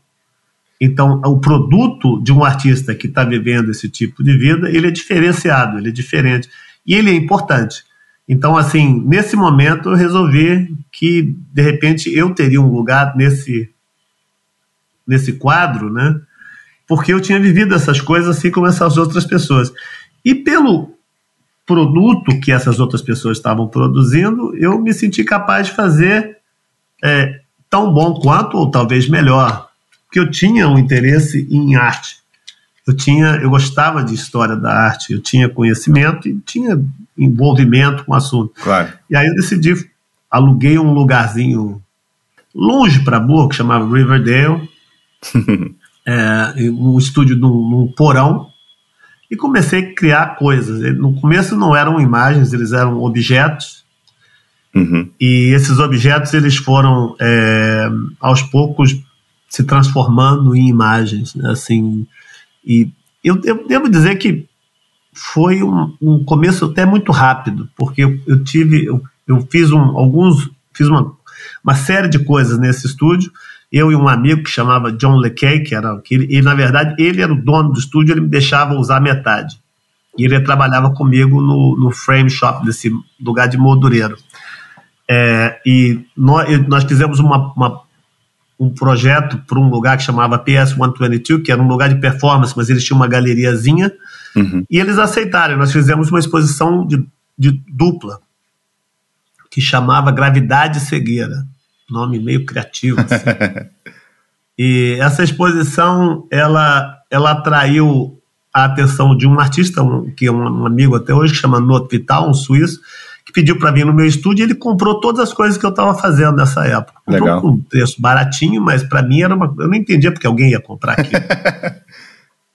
Então, o produto de um artista que está vivendo esse tipo de vida, ele é diferenciado, ele é diferente. E ele é importante. Então, assim, nesse momento eu resolvi que, de repente, eu teria um lugar nesse, nesse quadro, né? Porque eu tinha vivido essas coisas assim como essas outras pessoas. E pelo produto que essas outras pessoas estavam produzindo, eu me senti capaz de fazer é, tão bom quanto, ou talvez melhor, porque eu tinha um interesse em arte. Eu tinha, eu gostava de história da arte, eu tinha conhecimento e tinha envolvimento com o assunto.
Claro.
E aí eu decidi, aluguei um lugarzinho longe para Boa, que chamava Riverdale, <laughs> é, um estúdio num, num porão, e comecei a criar coisas. No começo não eram imagens, eles eram objetos. Uhum. E esses objetos eles foram é, aos poucos se transformando em imagens, né? assim. E eu, eu, devo dizer que foi um, um, começo até muito rápido, porque eu, eu tive, eu, eu, fiz um, alguns, fiz uma, uma série de coisas nesse estúdio eu e um amigo que chamava John LeKay, que era que ele, e na verdade ele era o dono do estúdio, ele me deixava usar metade. E ele trabalhava comigo no, no frame shop desse lugar de moldureiro. É, e nós, nós fizemos uma, uma um projeto para um lugar que chamava PS122, que era um lugar de performance, mas eles tinham uma galeriazinha, uhum. e eles aceitaram. Nós fizemos uma exposição de, de dupla, que chamava Gravidade e Cegueira nome meio criativo. Assim. <laughs> e essa exposição, ela, ela atraiu a atenção de um artista, um, que é um, amigo até hoje, que chama Not Vital, um suíço, que pediu para vir no meu estúdio e ele comprou todas as coisas que eu estava fazendo nessa época. Comprou
Legal.
com um preço baratinho, mas para mim era uma. Eu não entendia porque alguém ia comprar aquilo. <laughs>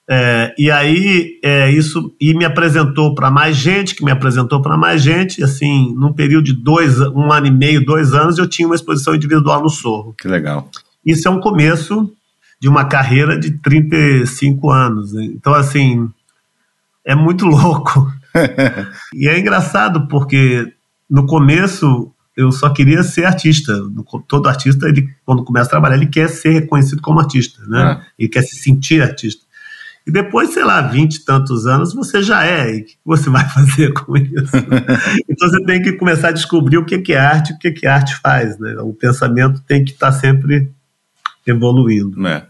É, e aí é, isso e me apresentou para mais gente, que me apresentou para mais gente. Assim, num período de dois, um ano e meio, dois anos, eu tinha uma exposição individual no Sorro.
Que legal.
Isso é um começo de uma carreira de 35 anos. Então, assim, é muito <laughs> louco. <laughs> e é engraçado porque no começo eu só queria ser artista. Todo artista, ele, quando começa a trabalhar, ele quer ser reconhecido como artista, né? É. Ele quer se sentir artista. E depois, sei lá, vinte e tantos anos, você já é. E o que você vai <laughs> fazer com isso? <laughs> então você tem que começar a descobrir o que é arte e o que, é arte faz. Né? O pensamento tem que estar sempre evoluindo.
É.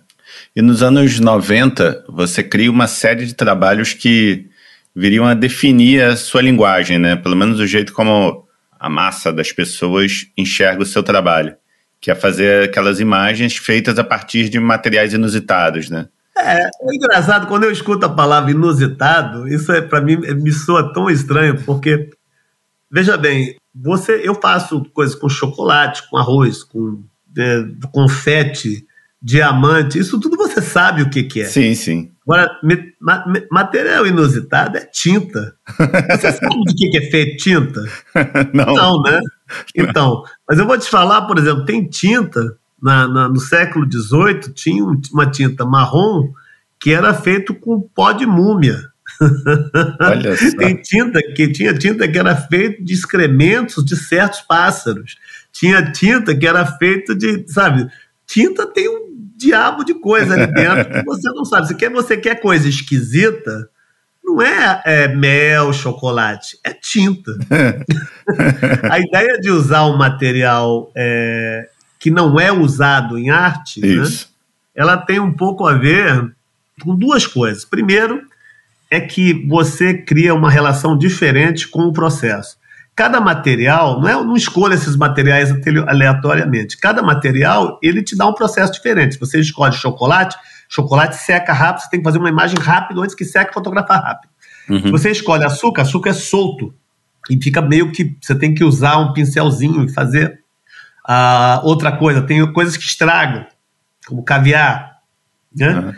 E nos anos 90, você cria uma série de trabalhos que viriam a definir a sua linguagem, né? Pelo menos o jeito como a massa das pessoas enxerga o seu trabalho, que é fazer aquelas imagens feitas a partir de materiais inusitados, né?
É, é engraçado, quando eu escuto a palavra inusitado, isso é para mim me soa tão estranho, porque, veja bem, você, eu faço coisas com chocolate, com arroz, com é, confete, diamante, isso tudo você sabe o que, que é.
Sim, sim.
Agora, me, ma, material inusitado é tinta. Você sabe de que, que é feito tinta? <laughs>
Não.
Não, né? Então, mas eu vou te falar, por exemplo, tem tinta na, na, no século XVIII, tinha uma tinta marrom que era feito com pó de múmia. Olha <laughs> só. Tem tinta que tinha tinta que era feita de excrementos de certos pássaros. Tinha tinta que era feita de, sabe, tinta tem um diabo de coisa ali dentro que você não sabe. Se quer, você quer coisa esquisita, não é, é, mel, chocolate, é tinta. <laughs> <laughs> a ideia de usar um material é, que não é usado em arte, né, ela tem um pouco a ver com duas coisas. Primeiro, é que você cria uma relação diferente com o processo. Cada material, não é, não escolha esses materiais aleatoriamente. Cada material, ele te dá um processo diferente. Você escolhe chocolate, chocolate seca rápido, você tem que fazer uma imagem rápida antes que seque e fotografar rápido. Uhum. Se você escolhe açúcar, açúcar é solto. E fica meio que você tem que usar um pincelzinho e fazer uh, outra coisa. Tem coisas que estragam, como caviar. Né? Uhum.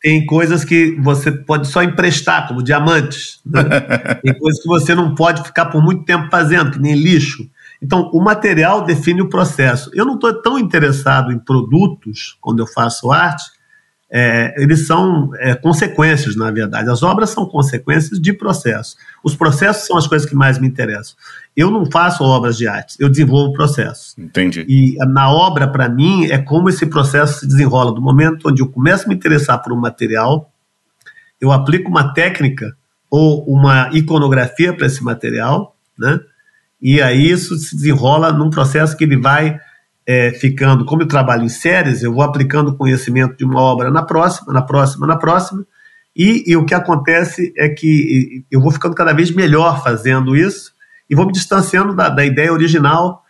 Tem coisas que você pode só emprestar, como diamantes. Né? <laughs> Tem coisas que você não pode ficar por muito tempo fazendo, que nem lixo. Então, o material define o processo. Eu não estou tão interessado em produtos quando eu faço arte, é, eles são é, consequências, na verdade. As obras são consequências de processo. Os processos são as coisas que mais me interessam. Eu não faço obras de arte, eu desenvolvo processos.
Entendi.
E na obra, para mim, é como esse processo se desenrola. Do momento onde eu começo a me interessar por um material, eu aplico uma técnica ou uma iconografia para esse material, né? E aí isso se desenrola num processo que ele vai é, ficando, como eu trabalho em séries, eu vou aplicando o conhecimento de uma obra na próxima, na próxima, na próxima, e, e, o que acontece é que eu vou ficando cada vez melhor fazendo isso e vou me distanciando da, da ideia original,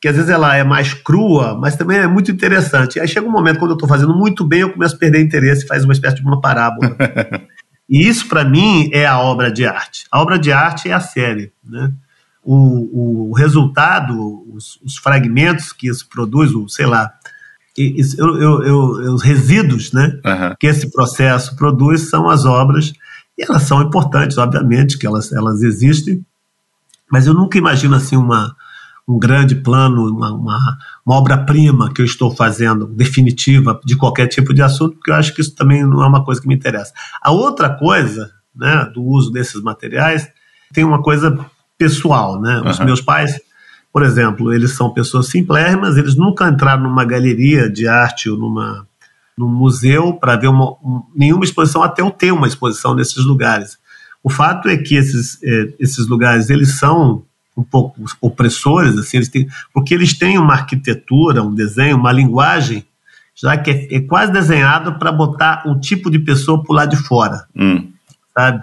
que às vezes ela é mais crua, mas também é muito interessante. Aí chega um momento, quando eu estou fazendo muito bem, eu começo a perder interesse e faz uma espécie de uma parábola. <laughs> e isso, para mim, é a obra de arte. A obra de arte é a série, né? o, o resultado, os, os, fragmentos que isso produz, o, sei lá, isso, eu, eu, eu, os resíduos né, uhum. que esse processo produz são as obras, e elas são importantes, obviamente, que elas, elas existem, mas eu nunca imagino assim uma, um grande plano, uma, uma, uma obra-prima que eu estou fazendo, definitiva, de qualquer tipo de assunto, porque eu acho que isso também não é uma coisa que me interessa. A outra coisa né, do uso desses materiais tem uma coisa pessoal, né? Os meus pais, por exemplo, eles são pessoas simplérrimas, eles nunca entraram numa galeria de arte ou numa num museu para ver uma, um, nenhuma exposição até eu ter uma exposição nesses lugares. O fato é que esses, é, esses lugares eles são um pouco opressores, assim, eles têm, porque eles têm uma arquitetura, um desenho, uma linguagem, já que é, é quase desenhado para botar um tipo de pessoa por lá de fora, hum. sabe?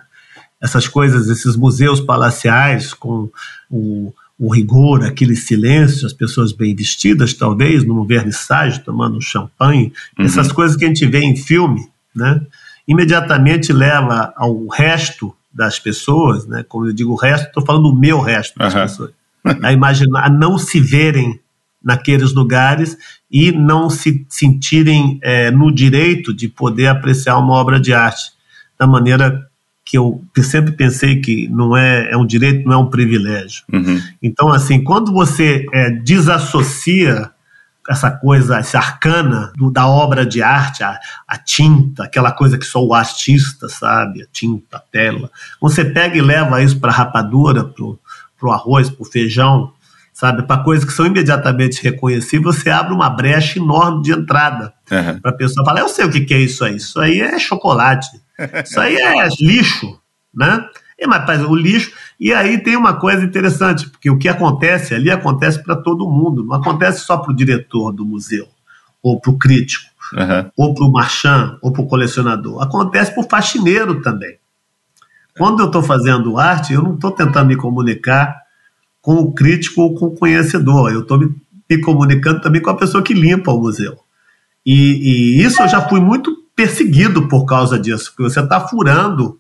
essas coisas, esses museus palaciais com o, o rigor, aquele silêncio, as pessoas bem vestidas, talvez, num vernissage, tomando champanhe, uhum. essas coisas que a gente vê em filme, né? imediatamente leva ao resto das pessoas, né? como eu digo o resto, estou falando o meu resto das uhum. pessoas, <laughs> a imaginar, a não se verem naqueles lugares e não se sentirem é, no direito de poder apreciar uma obra de arte da maneira que eu sempre pensei que não é, é um direito, não é um privilégio. Uhum. Então, assim, quando você é, desassocia essa coisa, essa arcana do, da obra de arte, a, a, tinta, aquela coisa que só o artista sabe, a tinta, a tela. Você pega e leva isso para rapadura, para o arroz, para o feijão, sabe, para coisas que são imediatamente reconhecíveis, você abre uma brecha enorme de entrada uhum. para a pessoa falar: eu sei o que, que é isso aí, isso aí é chocolate. Isso aí é lixo, né? E, mas o lixo. E aí tem uma coisa interessante, porque o que acontece ali acontece para todo mundo, não acontece só para o diretor do museu, ou para o crítico, uhum. ou para o marchand, ou para o colecionador. Acontece para o faxineiro também. Quando eu estou fazendo arte, eu não estou tentando me comunicar com o crítico ou com o conhecedor, eu estou me, me, comunicando também com a pessoa que limpa o museu. E, e isso eu já fui muito perseguido por causa disso, porque você está furando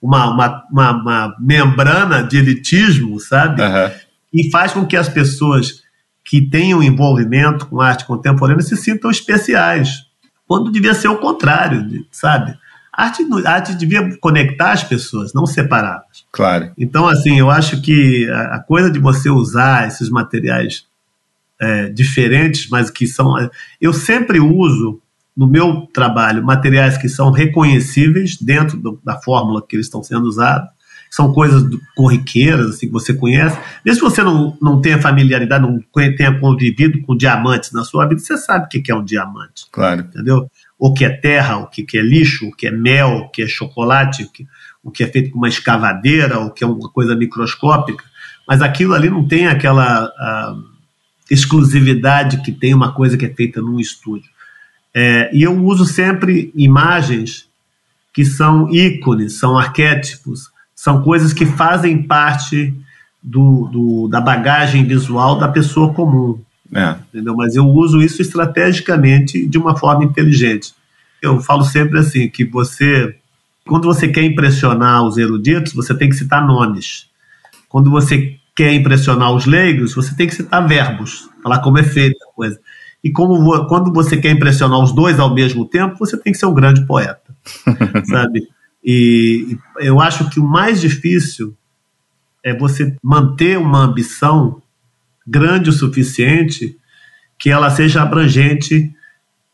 uma, uma, uma, uma, membrana de elitismo, sabe? Uhum. E faz com que as pessoas que tenham envolvimento com arte contemporânea se sintam especiais, quando devia ser o contrário, sabe? A arte, a arte devia conectar as pessoas, não separá-las.
Claro.
Então, assim, eu acho que a, coisa de você usar esses materiais é, diferentes, mas que são. Eu sempre uso no meu trabalho materiais que são reconhecíveis dentro do, da fórmula que eles estão sendo usados. São coisas corriqueiras, assim, que você conhece. Mesmo que você não, não tenha familiaridade, não tenha convivido com diamantes na sua vida, você sabe o que é um diamante.
Claro.
Entendeu? O que é terra, o que é lixo, o que é mel, o que é chocolate, o que, o que é feito com uma escavadeira, o que é uma coisa microscópica. Mas aquilo ali não tem aquela exclusividade que tem uma coisa que é feita num estúdio. É, e eu uso sempre imagens que são ícones, são arquétipos, são coisas que fazem parte do, do da bagagem visual da pessoa comum. É. Entendeu? Mas eu uso isso estrategicamente de uma forma inteligente. Eu falo sempre assim, que você, quando você quer impressionar os eruditos, você tem que citar nomes. Quando você quer impressionar os leigos, você tem que citar verbos, falar como é feita a coisa. E como quando você quer impressionar os dois ao mesmo tempo, você tem que ser um grande poeta, <laughs> sabe? E eu acho que o mais difícil é você manter uma ambição grande o suficiente que ela seja abrangente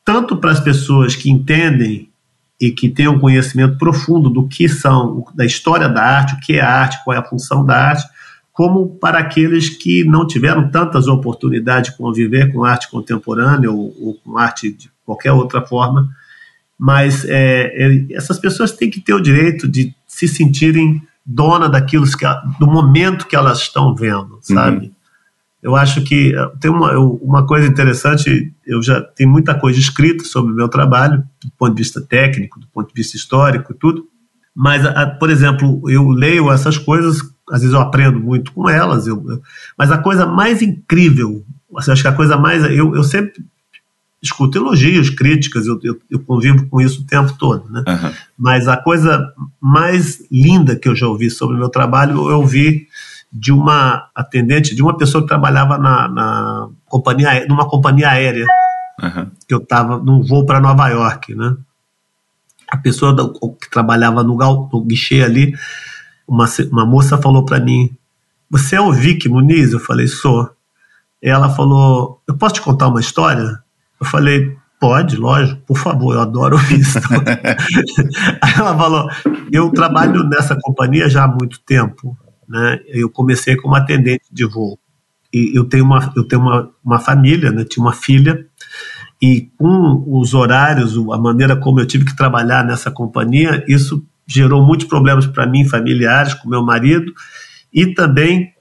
tanto para as pessoas que entendem e que têm um conhecimento profundo do que são, da história da arte, o que é arte, qual é a função da arte, como para aqueles que não tiveram tantas oportunidades de conviver com arte contemporânea ou, ou com arte de qualquer outra forma. Mas é, é, essas pessoas têm que ter o direito de se sentirem dona daquilo que, do momento que elas estão vendo, sabe? Uhum. Eu acho que eh, tem uma, uma coisa interessante, eu já tenho muita coisa escrita sobre o meu trabalho, do ponto de vista técnico, do ponto de vista histórico e tudo, mas, por exemplo, eu leio essas coisas, às vezes eu aprendo muito com elas, eu, eu, mas a coisa mais incrível, assim, acho que a coisa mais. Eu, eu sempre escuto elogios, críticas, eu, eu, eu, convivo com isso o tempo todo, né? Uhum. Mas a coisa mais linda que eu já ouvi sobre o meu trabalho, eu ouvi de uma atendente, de uma pessoa que trabalhava na, na companhia, numa companhia aérea, uhum. que eu estava num voo para Nova York, né? A pessoa que trabalhava no, no guichê ali, uma, uma moça falou para mim: Você é o Vic Muniz? Eu falei: Sou. Ela falou: Eu posso te contar uma história? Eu falei: Pode, lógico, por favor, eu adoro isso. <laughs> Aí ela falou: Eu trabalho nessa companhia já há muito tempo né? Eu comecei como atendente de voo. E eu tenho uma, eu tenho uma, uma família, né? Tinha uma filha e com os horários, a maneira como eu tive que trabalhar nessa companhia, isso gerou muitos problemas para mim, familiares, com meu marido, e também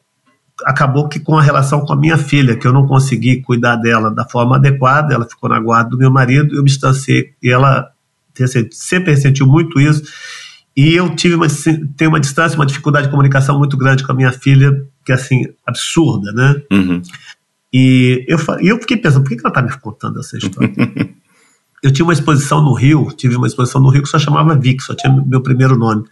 acabou que com a relação com a minha filha, que eu não consegui cuidar dela da forma adequada, ela ficou na guarda do meu marido, eu me distanciei, e ela sempre ressentiu muito isso, e eu tive uma, tenho uma distância, uma dificuldade de comunicação muito grande com a minha filha, que é assim, absurda, né? Uhum. E eu, eu fiquei pensando, por que ela está me contando essa história? <laughs> eu tinha uma exposição no Rio, tive uma exposição no Rio que só chamava Vic, só tinha meu primeiro nome.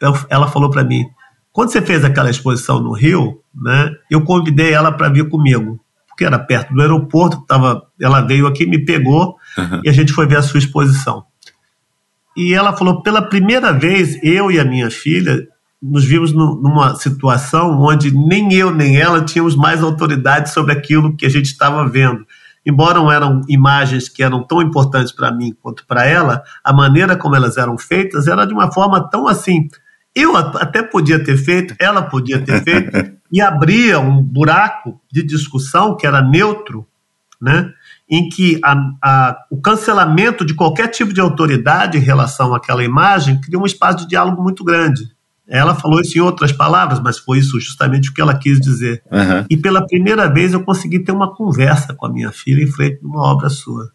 Eu, ela falou para mim, quando você fez aquela exposição no Rio, né, eu convidei ela para vir comigo, porque era perto do aeroporto, tava, ela veio aqui, me pegou uhum. e a gente foi ver a sua exposição. E ela falou: pela primeira vez, eu e a minha filha nos vimos numa situação onde nem eu nem ela tínhamos mais autoridade sobre aquilo que a gente estava vendo. Embora não eram imagens que eram tão importantes para mim quanto para ela, a maneira como elas eram feitas era de uma forma tão assim. Eu até podia ter feito, ela podia ter feito, <laughs> e abria um buraco de discussão que era neutro, né? em que a, a, o cancelamento de qualquer tipo de autoridade em relação àquela imagem cria um espaço de diálogo muito grande. Ela falou isso em outras palavras, mas foi isso justamente o que ela quis dizer. Uhum. E pela primeira vez eu consegui ter uma conversa com a minha filha em frente a uma obra sua.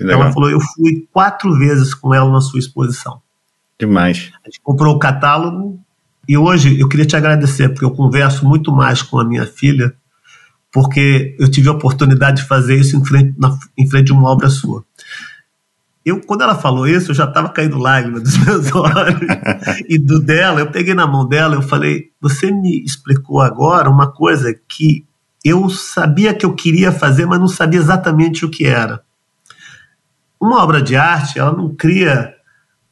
Ela falou: Eu fui quatro vezes com ela na sua exposição.
Demais.
A gente comprou o catálogo e hoje eu queria te agradecer, porque eu converso muito mais com a minha filha porque eu tive a oportunidade de fazer isso em frente, na, em frente de uma obra sua. Eu, quando ela falou isso, eu já estava caindo lágrimas dos meus <laughs> olhos e do dela. Eu peguei na mão dela, eu falei: Você me explicou agora uma coisa que eu sabia que eu queria fazer, mas não sabia exatamente o que era. Uma obra de arte, ela não cria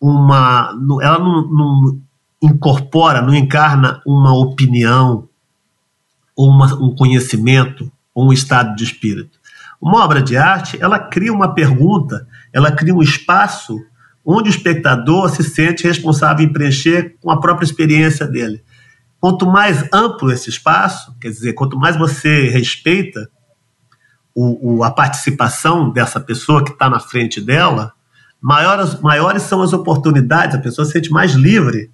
uma. Ela não, não incorpora, não encarna uma opinião, ou uma, um conhecimento ou um estado de espírito. Uma obra de arte, ela cria uma pergunta, ela cria um espaço onde o espectador se sente responsável em preencher com a própria experiência dele. Quanto mais amplo esse espaço, quer dizer, quanto mais você respeita o, o, a participação dessa pessoa que está na frente dela, maiores, maiores são as oportunidades, a pessoa se sente mais livre.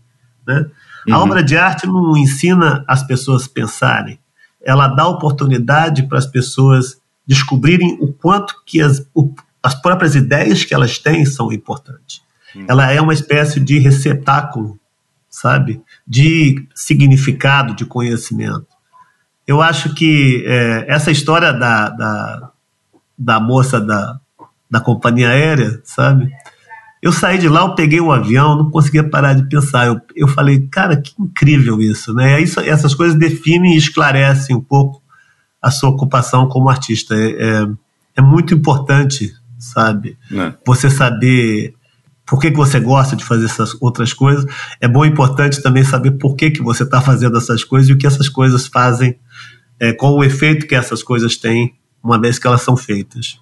Né? Uhum. A obra de arte não ensina as pessoas a pensarem, ela dá oportunidade para as pessoas descobrirem o quanto que as, o, as próprias ideias que elas têm são importantes. Uhum. Ela é uma espécie de receptáculo, sabe? De significado, de conhecimento. Eu acho que é, essa história da, da, da moça da, da companhia aérea, sabe? Eu saí de lá, eu peguei o um avião, não conseguia parar de pensar. Eu, eu falei, cara, que incrível isso, né? Isso, essas coisas definem e esclarecem um pouco a sua ocupação como artista. É, é, é muito importante, sabe? É. Você saber por que, que você gosta de fazer essas outras coisas. É bom e importante também saber por que, que você está fazendo essas coisas e o que essas coisas fazem, é, qual o efeito que essas coisas têm uma vez que elas são feitas.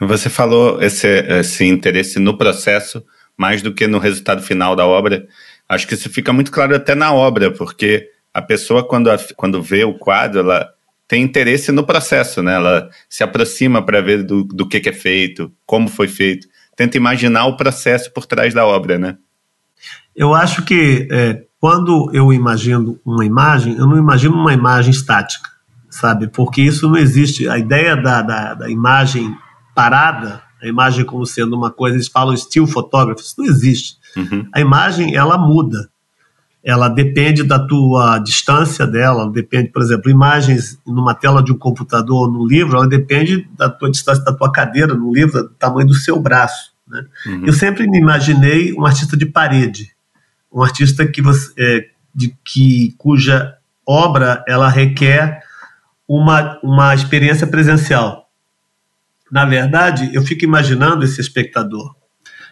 Você falou esse, esse interesse no processo mais do que no resultado final da obra. Acho que isso fica muito claro até na obra, porque a pessoa, quando, quando vê o quadro, ela tem interesse no processo, né? Ela se aproxima para ver do, do que, que é feito, como foi feito, tenta imaginar o processo por trás da obra, né?
Eu acho que é, quando eu imagino uma imagem, eu não imagino uma imagem estática sabe? Porque isso não existe. A ideia da, da, da imagem parada, a imagem como sendo uma coisa, eles falam still photography, isso não existe. Uhum. A imagem, ela muda. Ela depende da tua distância dela, depende, por exemplo, imagens numa tela de um computador ou no livro, ela depende da tua distância da tua cadeira no livro, do tamanho do seu braço. Né? Uhum. Eu sempre me imaginei um artista de parede, um artista que você, é, de, que cuja obra ela requer uma, uma experiência presencial. Na verdade, eu fico imaginando esse espectador.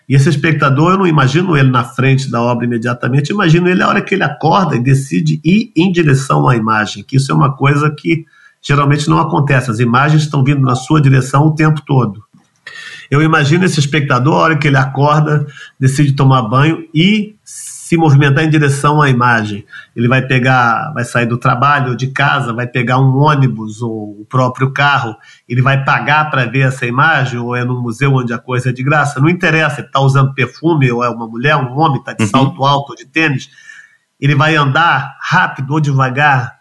E esse espectador, eu não imagino ele na frente da obra imediatamente, imagino ele a hora que ele acorda e decide ir em direção à imagem, que isso é uma coisa que geralmente não acontece. As imagens estão vindo na sua direção o tempo todo. Eu imagino esse espectador, a hora que ele acorda, decide tomar banho e se movimentar em direção à imagem. Ele vai pegar, vai sair do trabalho ou de casa, vai pegar um ônibus ou o próprio carro, ele vai pagar para ver essa imagem ou é no museu onde a coisa é de graça. Não interessa, ele está usando perfume ou é uma mulher, um homem, está de uhum. salto alto ou de tênis. Ele vai andar rápido ou devagar.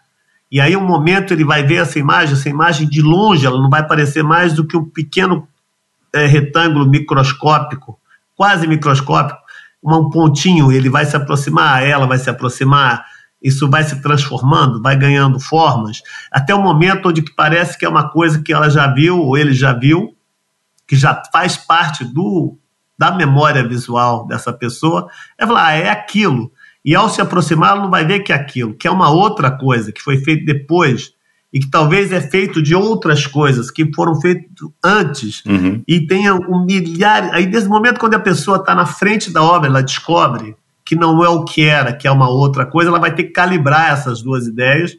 E aí, um momento, ele vai ver essa imagem, essa imagem de longe, ela não vai parecer mais do que um pequeno é, retângulo microscópico, quase microscópico um pontinho, ele vai se aproximar, ela vai se aproximar, isso vai se transformando, vai ganhando formas, até o momento onde parece que é uma coisa que ela já viu, ou ele já viu, que já faz parte do da memória visual dessa pessoa, é falar, ah, é aquilo. E ao se aproximar, ela não vai ver que é aquilo, que é uma outra coisa, que foi feito depois, e que talvez é feito de outras coisas que foram feitas antes uhum. e tenha um milhar. Aí, nesse momento, quando a pessoa está na frente da obra, ela descobre que não é o que era, que é uma outra coisa, ela vai ter que calibrar essas duas ideias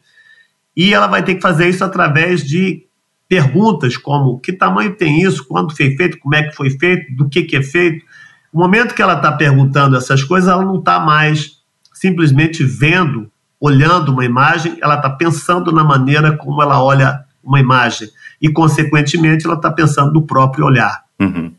e ela vai ter que fazer isso através de perguntas como que tamanho tem isso, quando foi feito, como é que foi feito, do que, que é feito. No momento que ela está perguntando essas coisas, ela não está mais simplesmente vendo olhando uma imagem, ela está pensando na maneira como ela olha uma imagem. E, consequentemente, ela está pensando no próprio olhar. Uhum.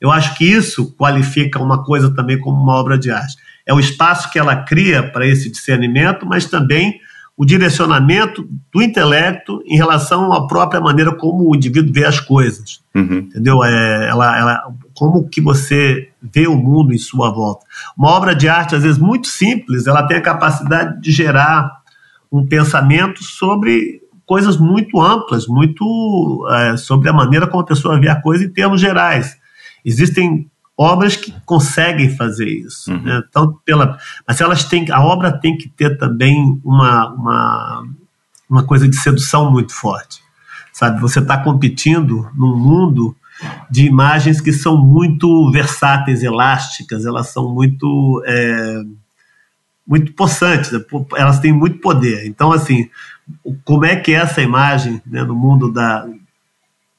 Eu acho que isso qualifica uma coisa também como uma obra de arte. É o espaço que ela cria para esse discernimento, mas também o direcionamento do intelecto em relação à própria maneira como o indivíduo vê as coisas. Uhum. Entendeu? É, ela, ela, como que você vê o mundo em sua volta. Uma obra de arte, às vezes, muito simples, ela tem a capacidade de gerar um pensamento sobre coisas muito amplas, muito é, sobre a maneira como a pessoa vê a coisa em termos gerais. Existem obras que conseguem fazer isso. Uhum. Né? Então, pela, mas elas têm, a obra tem que ter também uma, uma, uma coisa de sedução muito forte. Sabe, você está competindo num mundo de imagens que são muito versáteis, elásticas, elas são muito é, muito possantes, né? elas têm muito poder. Então, assim, como é que é essa imagem né, no mundo da.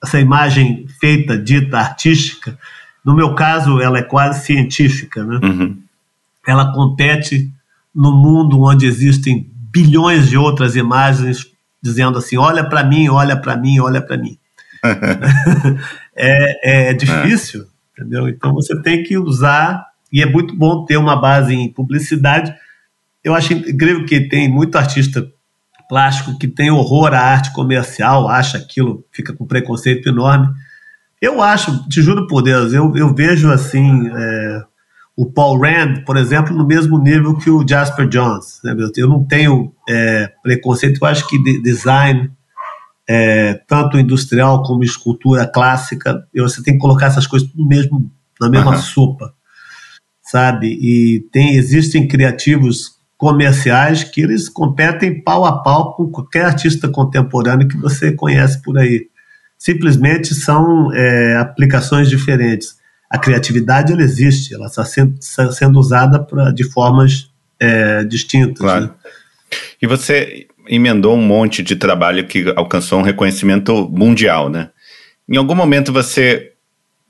essa imagem feita, dita, artística, no meu caso, ela é quase científica, né? Uhum. Ela compete no mundo onde existem bilhões de outras imagens dizendo assim: olha para mim, olha para mim, olha para mim. <laughs> é, é difícil, é. entendeu? Então você tem que usar, e é muito bom ter uma base em publicidade. Eu acho incrível que tem muito artista plástico que tem horror à arte comercial, acha aquilo, fica com preconceito enorme. Eu acho, te juro por Deus, eu, eu vejo assim. É, o Paul Rand, por exemplo, no mesmo nível que o Jasper Jones. Né? Eu não tenho é, preconceito, eu acho que de design, é, tanto industrial como escultura clássica, você tem que colocar essas coisas tudo mesmo, na mesma uhum. sopa, sabe? E tem, existem criativos comerciais que eles competem pau a pau com qualquer artista contemporâneo que você conhece por aí. Simplesmente são é, aplicações diferentes a criatividade ela existe, ela está sendo, sendo usada pra, de formas é, distintas. Claro. Né?
E você emendou um monte de trabalho que alcançou um reconhecimento mundial, né? Em algum momento você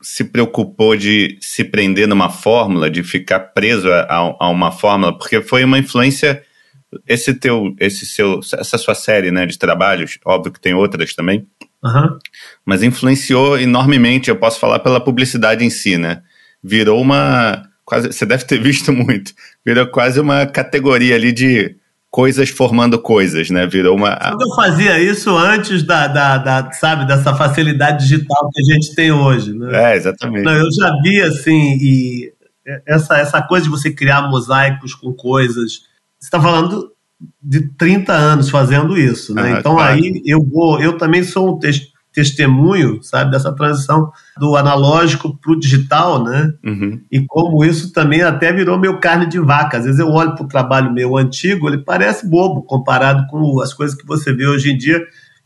se preocupou de se prender numa fórmula, de ficar preso a, a uma fórmula, porque foi uma influência esse teu, esse seu, essa sua série, né, de trabalhos, óbvio que tem outras também, Uhum. Mas influenciou enormemente, eu posso falar pela publicidade em si, né? Virou uma. Quase, você deve ter <laughs> visto muito. Virou quase uma categoria ali de coisas formando coisas, né? Virou uma.
Eu fazia isso antes da, da, da, sabe, dessa facilidade digital que a gente tem hoje, né?
É, exatamente.
Não, eu já vi assim, e essa, essa coisa de você criar mosaicos com coisas. Você está falando de 30 anos fazendo isso, né? Ah, então claro. aí eu vou, eu também sou um te testemunho, sabe, dessa transição do analógico para o digital, né? Uhum. E como isso também até virou meu carne de vaca. Às vezes eu olho para o trabalho meu antigo, ele parece bobo comparado com as coisas que você vê hoje em dia.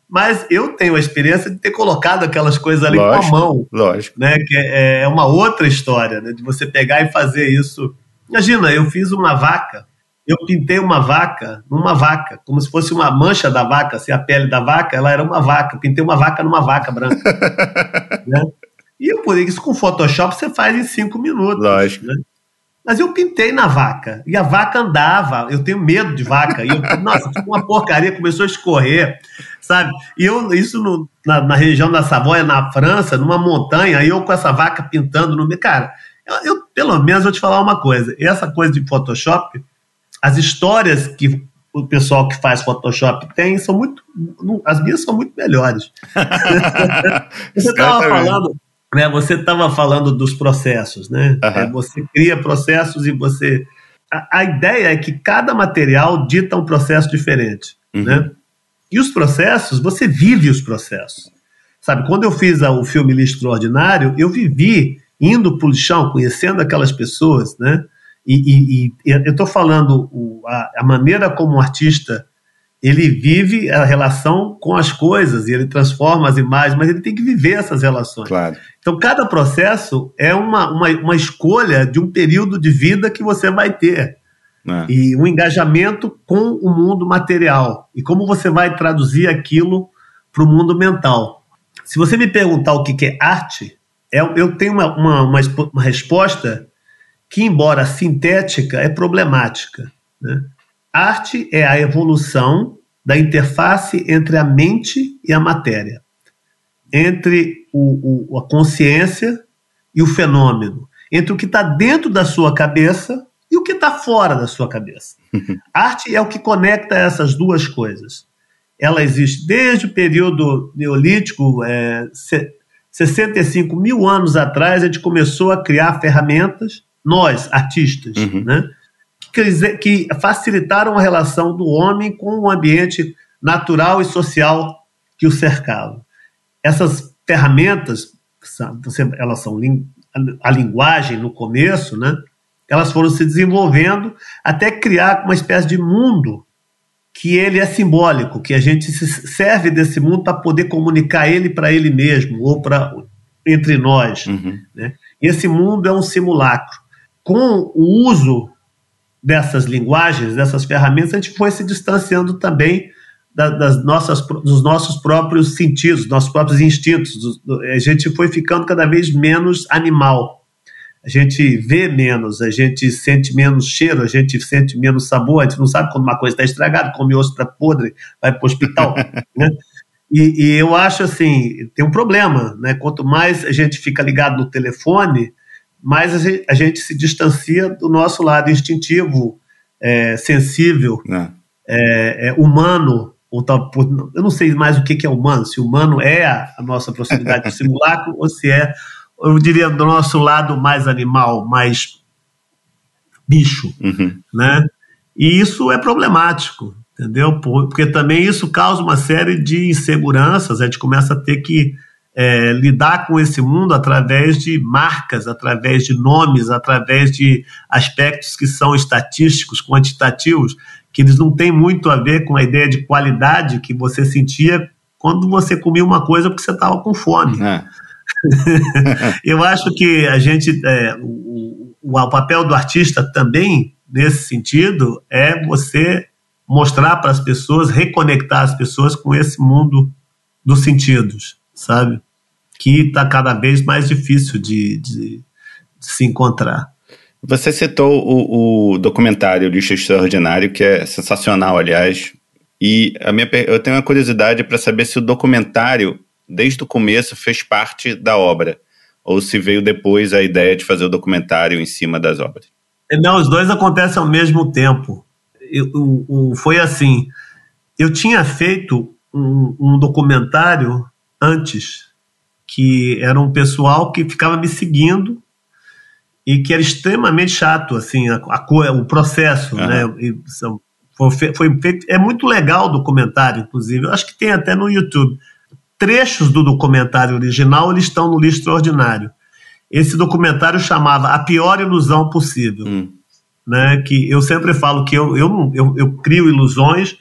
Mas eu tenho a experiência de ter colocado aquelas coisas ali lógico, com a mão.
Lógico.
Né? Que é, é uma outra história, né? De você pegar e fazer isso. Imagina, eu fiz uma vaca eu pintei uma vaca numa vaca, como se fosse uma mancha da vaca, assim, a pele da vaca, ela era uma vaca. Pintei uma vaca numa vaca branca. <laughs> né? E eu por isso com Photoshop você faz em cinco minutos.
Lógico. Né?
Mas eu pintei na vaca. E a vaca andava. Eu tenho medo de vaca. E eu, nossa, ficou uma porcaria, começou a escorrer, sabe? E eu, isso no, na, na, região da Savoia, na França, numa montanha, e eu com essa vaca pintando no meio. Cara, eu, eu, pelo menos vou te falar uma coisa. Essa coisa de Photoshop as histórias que o pessoal que faz Photoshop tem são muito. As minhas são muito melhores. <laughs> você estava falando. Né, você estava falando dos processos, né? Uhum. É, você cria processos e você. A, a, ideia é que cada material dita um processo diferente, uhum. né? E os processos, você vive os processos. Sabe, quando eu fiz o filme Extraordinário, eu vivi indo para o lixão, conhecendo aquelas pessoas, né? E, e, e eu estou falando o, a, a, maneira como o artista ele vive a relação com as coisas e ele transforma as imagens, mas ele tem que viver essas relações.
Claro.
Então, cada processo é uma, uma, uma escolha de um período de vida que você vai ter. É. E um engajamento com o mundo material. E como você vai traduzir aquilo para o mundo mental. Se você me perguntar o que é arte, é, eu tenho uma, uma, uma, uma resposta que, embora sintética, é problemática. Né? Arte é a evolução da interface entre a mente e a matéria, entre o, o, a consciência e o fenômeno, entre o que está dentro da sua cabeça e o que está fora da sua cabeça. <laughs> Arte é o que conecta essas duas coisas. Ela existe desde o período neolítico, é, 65 mil anos atrás, a gente começou a criar ferramentas nós, artistas, uhum. né? Que, que facilitaram a relação do homem com o ambiente natural e social que o cercava. Essas ferramentas, elas são a linguagem no começo, né? Elas foram se desenvolvendo até criar uma espécie de mundo que ele é simbólico, que a gente se serve desse mundo para poder comunicar ele para ele mesmo ou para entre nós. Uhum. Né? E esse mundo é um simulacro com o uso dessas linguagens, dessas ferramentas, a gente foi se distanciando também das nossas, dos nossos próprios sentidos, nossos próprios instintos. A gente foi ficando cada vez menos animal. A gente vê menos, a gente sente menos cheiro, a gente sente menos sabor, a gente não sabe quando uma coisa está estragada, come osso para podre, vai para o hospital. <laughs> né? E, e, eu acho assim, tem um problema, né? Quanto mais a gente fica ligado no telefone, mais a gente, a gente se distancia do nosso lado instintivo, é, sensível, é. É, é humano, ou tal, eu não sei mais o que é humano, se humano é a, a nossa proximidade com o <laughs> simulacro ou se é, eu diria, do nosso lado mais animal, mais bicho, uhum. né? E isso é problemático, entendeu? Porque também isso causa uma série de inseguranças, a gente começa a ter que é, lidar com esse mundo através de marcas, através de nomes, através de aspectos que são estatísticos, quantitativos, que eles não têm muito a ver com a ideia de qualidade que você sentia quando você comia uma coisa porque você estava com fome. É. <laughs> Eu acho que a gente, é, o, o papel do artista também nesse sentido é você mostrar para as pessoas, reconectar as pessoas com esse mundo dos sentidos, sabe? Que está cada vez mais difícil de, de, de se encontrar.
Você citou o, o documentário Lixo Extraordinário, que é sensacional, aliás. E a minha, eu tenho uma curiosidade para saber se o documentário, desde o começo, fez parte da obra. Ou se veio depois a ideia de fazer o documentário em cima das obras.
Não, os dois acontecem ao mesmo tempo. Eu, eu, foi assim: eu tinha feito um, um documentário antes, que era um pessoal que ficava me seguindo e que era extremamente chato, assim, a, a o processo, uhum. né? E, são, foi, foi feito, é muito legal o documentário, inclusive. Eu acho que tem até no YouTube. Trechos do documentário original eles estão no lixo extraordinário. Esse documentário chamava A Pior Ilusão Possível. Hum. Né, que eu sempre falo que eu, eu, eu, eu crio ilusões,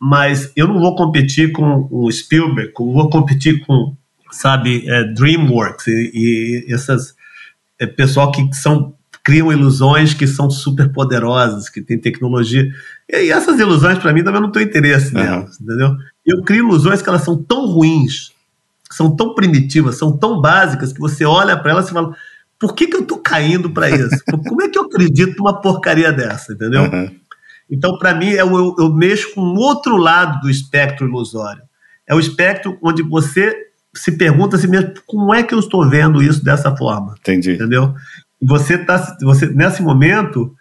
mas eu não vou competir com o Spielberg, eu vou competir com, sabe, é, DreamWorks e, e essas é, pessoal que são criam ilusões que são super poderosas, que tem tecnologia. E essas ilusões, para mim, também não tenho interesse uhum. nelas, entendeu? Eu crio ilusões que elas são tão ruins, são tão primitivas, são tão básicas, que você olha para elas e fala: por que, que eu tô caindo para isso? Como é que eu acredito numa porcaria dessa, entendeu? Uhum. Então, para mim, eu, eu, eu mexo com outro lado do espectro ilusório. É o espectro onde você se pergunta a si mesmo como é que eu estou vendo isso dessa forma.
Entendi.
Entendeu? Você tá, você nesse momento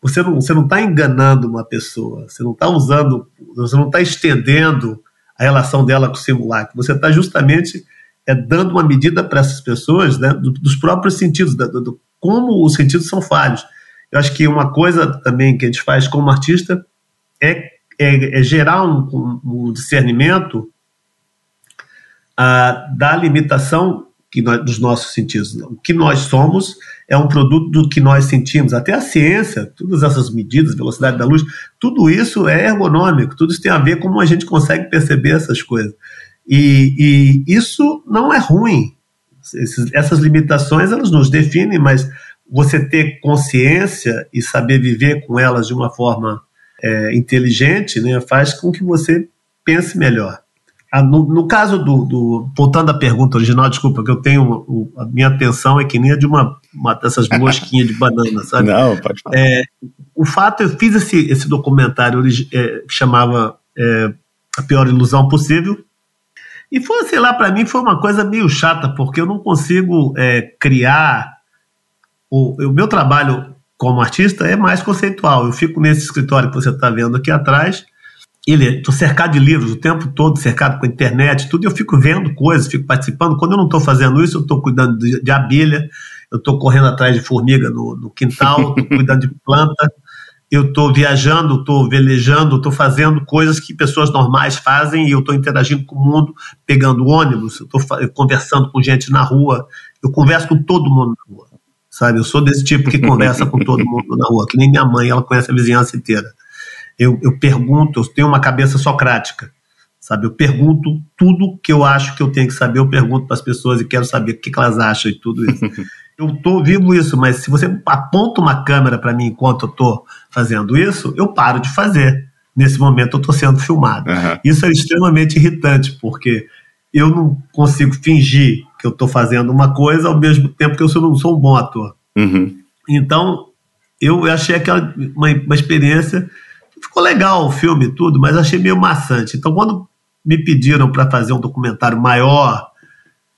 você não você não está enganando uma pessoa, você não está usando, você não está estendendo a relação dela com o simulacro. Você está justamente é, dando uma medida para essas pessoas, né, do, dos próprios sentidos, do, do, como os sentidos são falhos. Eu acho que uma coisa também que a gente faz como artista é, é, é gerar um, um discernimento ah, da limitação que nós, dos nossos sentidos. O que nós somos é um produto do que nós sentimos. Até a ciência, todas essas medidas, velocidade da luz, tudo isso é ergonômico, tudo isso tem a ver com como a gente consegue perceber essas coisas. E, e isso não é ruim. Essas limitações elas nos definem, mas você ter consciência e saber viver com elas de uma forma é, inteligente né, faz com que você pense melhor. Ah, no, no, caso do, do, Voltando à pergunta original, desculpa, que eu tenho. O, a minha atenção é que nem a de uma, uma dessas mosquinhas de banana, <laughs> sabe?
Não, pode falar.
É, o fato, eu fiz esse, esse documentário é, que chamava é, A Pior Ilusão Possível. E foi, sei lá, para mim foi uma coisa meio chata, porque eu não consigo é, criar. O, o meu trabalho como artista é mais conceitual. Eu fico nesse escritório que você está vendo aqui atrás ele estou cercado de livros o tempo todo, cercado com a internet, tudo, e eu fico vendo coisas, fico participando. Quando eu não estou fazendo isso, eu estou cuidando de, de, abelha, eu estou correndo atrás de formiga no, no quintal, estou <laughs> cuidando de planta, eu estou viajando, estou velejando, estou fazendo coisas que pessoas normais fazem e eu estou interagindo com o mundo, pegando ônibus, eu estou conversando com gente na rua, eu converso com todo mundo na rua, sabe? Eu sou desse tipo que conversa com todo mundo na rua, que nem minha mãe, ela conhece a vizinhança inteira eu, eu pergunto, eu tenho uma cabeça socrática, sabe? Eu pergunto tudo que eu acho que eu tenho que saber, eu pergunto para as pessoas e quero saber o que, que elas acham e tudo isso. <laughs> eu tô vivo isso, mas se você aponta uma câmera para mim enquanto eu tô fazendo isso, eu paro de fazer. Nesse momento eu estou sendo filmado. Uhum. Isso é extremamente irritante, porque eu não consigo fingir que eu estou fazendo uma coisa ao mesmo tempo que eu não sou um bom ator. Uhum. Então, eu achei aquela uma, uma experiência. Ficou legal o filme e tudo, mas achei meio maçante. Então, quando me pediram para fazer um documentário maior,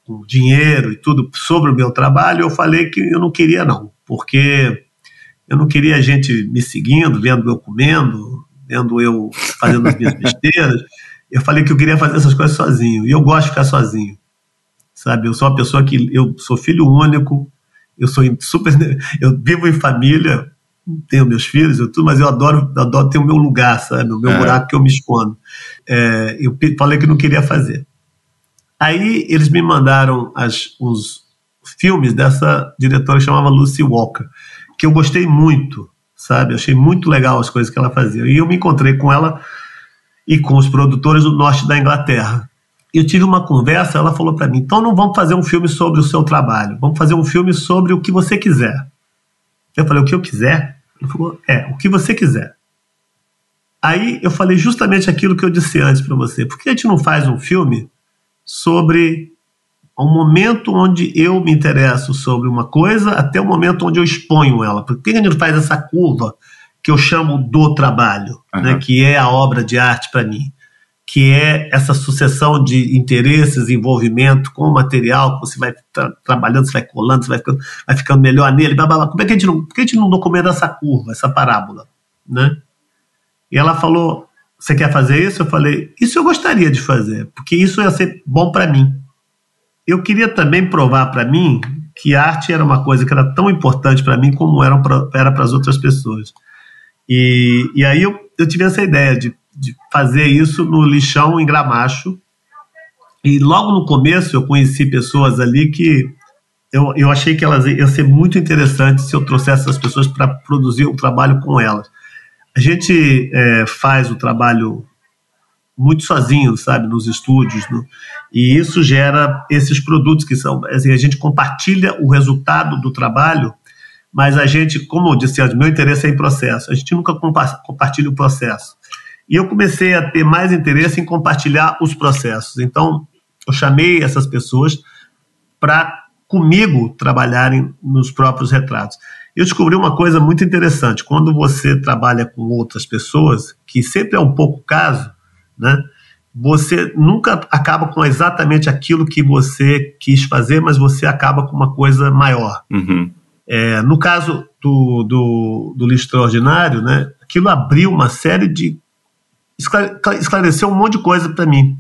com dinheiro e tudo, sobre o meu trabalho, eu falei que eu não queria, não, porque eu não queria gente me seguindo, vendo eu comendo, vendo eu fazendo as minhas <laughs> besteiras. Eu falei que eu queria fazer essas coisas sozinho, e eu gosto de ficar sozinho. Sabe, eu sou uma pessoa que eu sou filho único, eu sou super <laughs> eu vivo em família, tenho meus filhos, eu tudo, mas eu adoro, adoro ter o meu lugar, sabe? O meu é. buraco que eu me escondo. É, eu falei que não queria fazer. Aí eles me mandaram as, os filmes dessa diretora que chamava Lucy Walker, que eu gostei muito, sabe? Achei muito legal as coisas que ela fazia. E eu me encontrei com ela e com os produtores do norte da Inglaterra. Eu tive uma conversa, ela falou para mim: então não vamos fazer um filme sobre o seu trabalho, vamos fazer um filme sobre o que você quiser. Eu falei: o que eu quiser? Ele falou: É, o que você quiser. Aí eu falei justamente aquilo que eu disse antes para você. Por que a gente não faz um filme sobre o momento onde eu me interesso sobre uma coisa até o momento onde eu exponho ela? Por que a gente não faz essa curva que eu chamo do trabalho, uhum. né, que é a obra de arte para mim? Que é essa sucessão de interesses, envolvimento com o material, você vai tra trabalhando, você vai colando, você vai ficando, vai ficando melhor nele, blá, blá, blá. Como é que a gente não, por que a gente não documenta essa curva, essa parábola, né? E ela falou, você quer fazer isso? Eu falei, isso eu gostaria de fazer, porque isso ia ser bom para mim. Eu queria também provar para mim que arte era uma coisa que era tão importante para mim como era para as outras pessoas. E, e aí eu, eu tive essa ideia de de fazer isso no lixão em Gramacho. E logo no começo eu conheci pessoas ali que eu, eu achei que elas iam ser muito interessantes se eu trouxesse essas pessoas para produzir um trabalho com elas. A gente é, faz o trabalho muito sozinho, sabe, nos estúdios, no, e isso gera esses produtos que são, assim, a gente compartilha o resultado do trabalho, mas a gente, como eu disse meu interesse é em processo, a gente nunca compartilha o processo. E eu comecei a ter mais interesse em compartilhar os processos. Então, eu chamei essas pessoas para comigo trabalharem nos próprios retratos. Eu descobri uma coisa muito interessante. Quando você trabalha com outras pessoas, que sempre é um pouco caso, né? Você nunca acaba com exatamente aquilo que você quis fazer, mas você acaba com uma coisa maior. Uhum. É, no caso do, do, do Lixo Extraordinário, né, aquilo abriu uma série de esclareceu um monte de coisa para mim.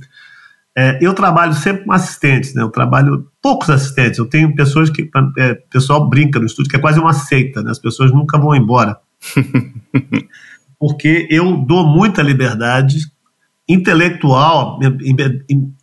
É, eu trabalho sempre com assistentes, né? Eu trabalho poucos assistentes. Eu tenho pessoas que é, pessoal brinca no estúdio que é quase uma seita, né? As pessoas nunca vão embora, <laughs> porque eu dou muita liberdade intelectual,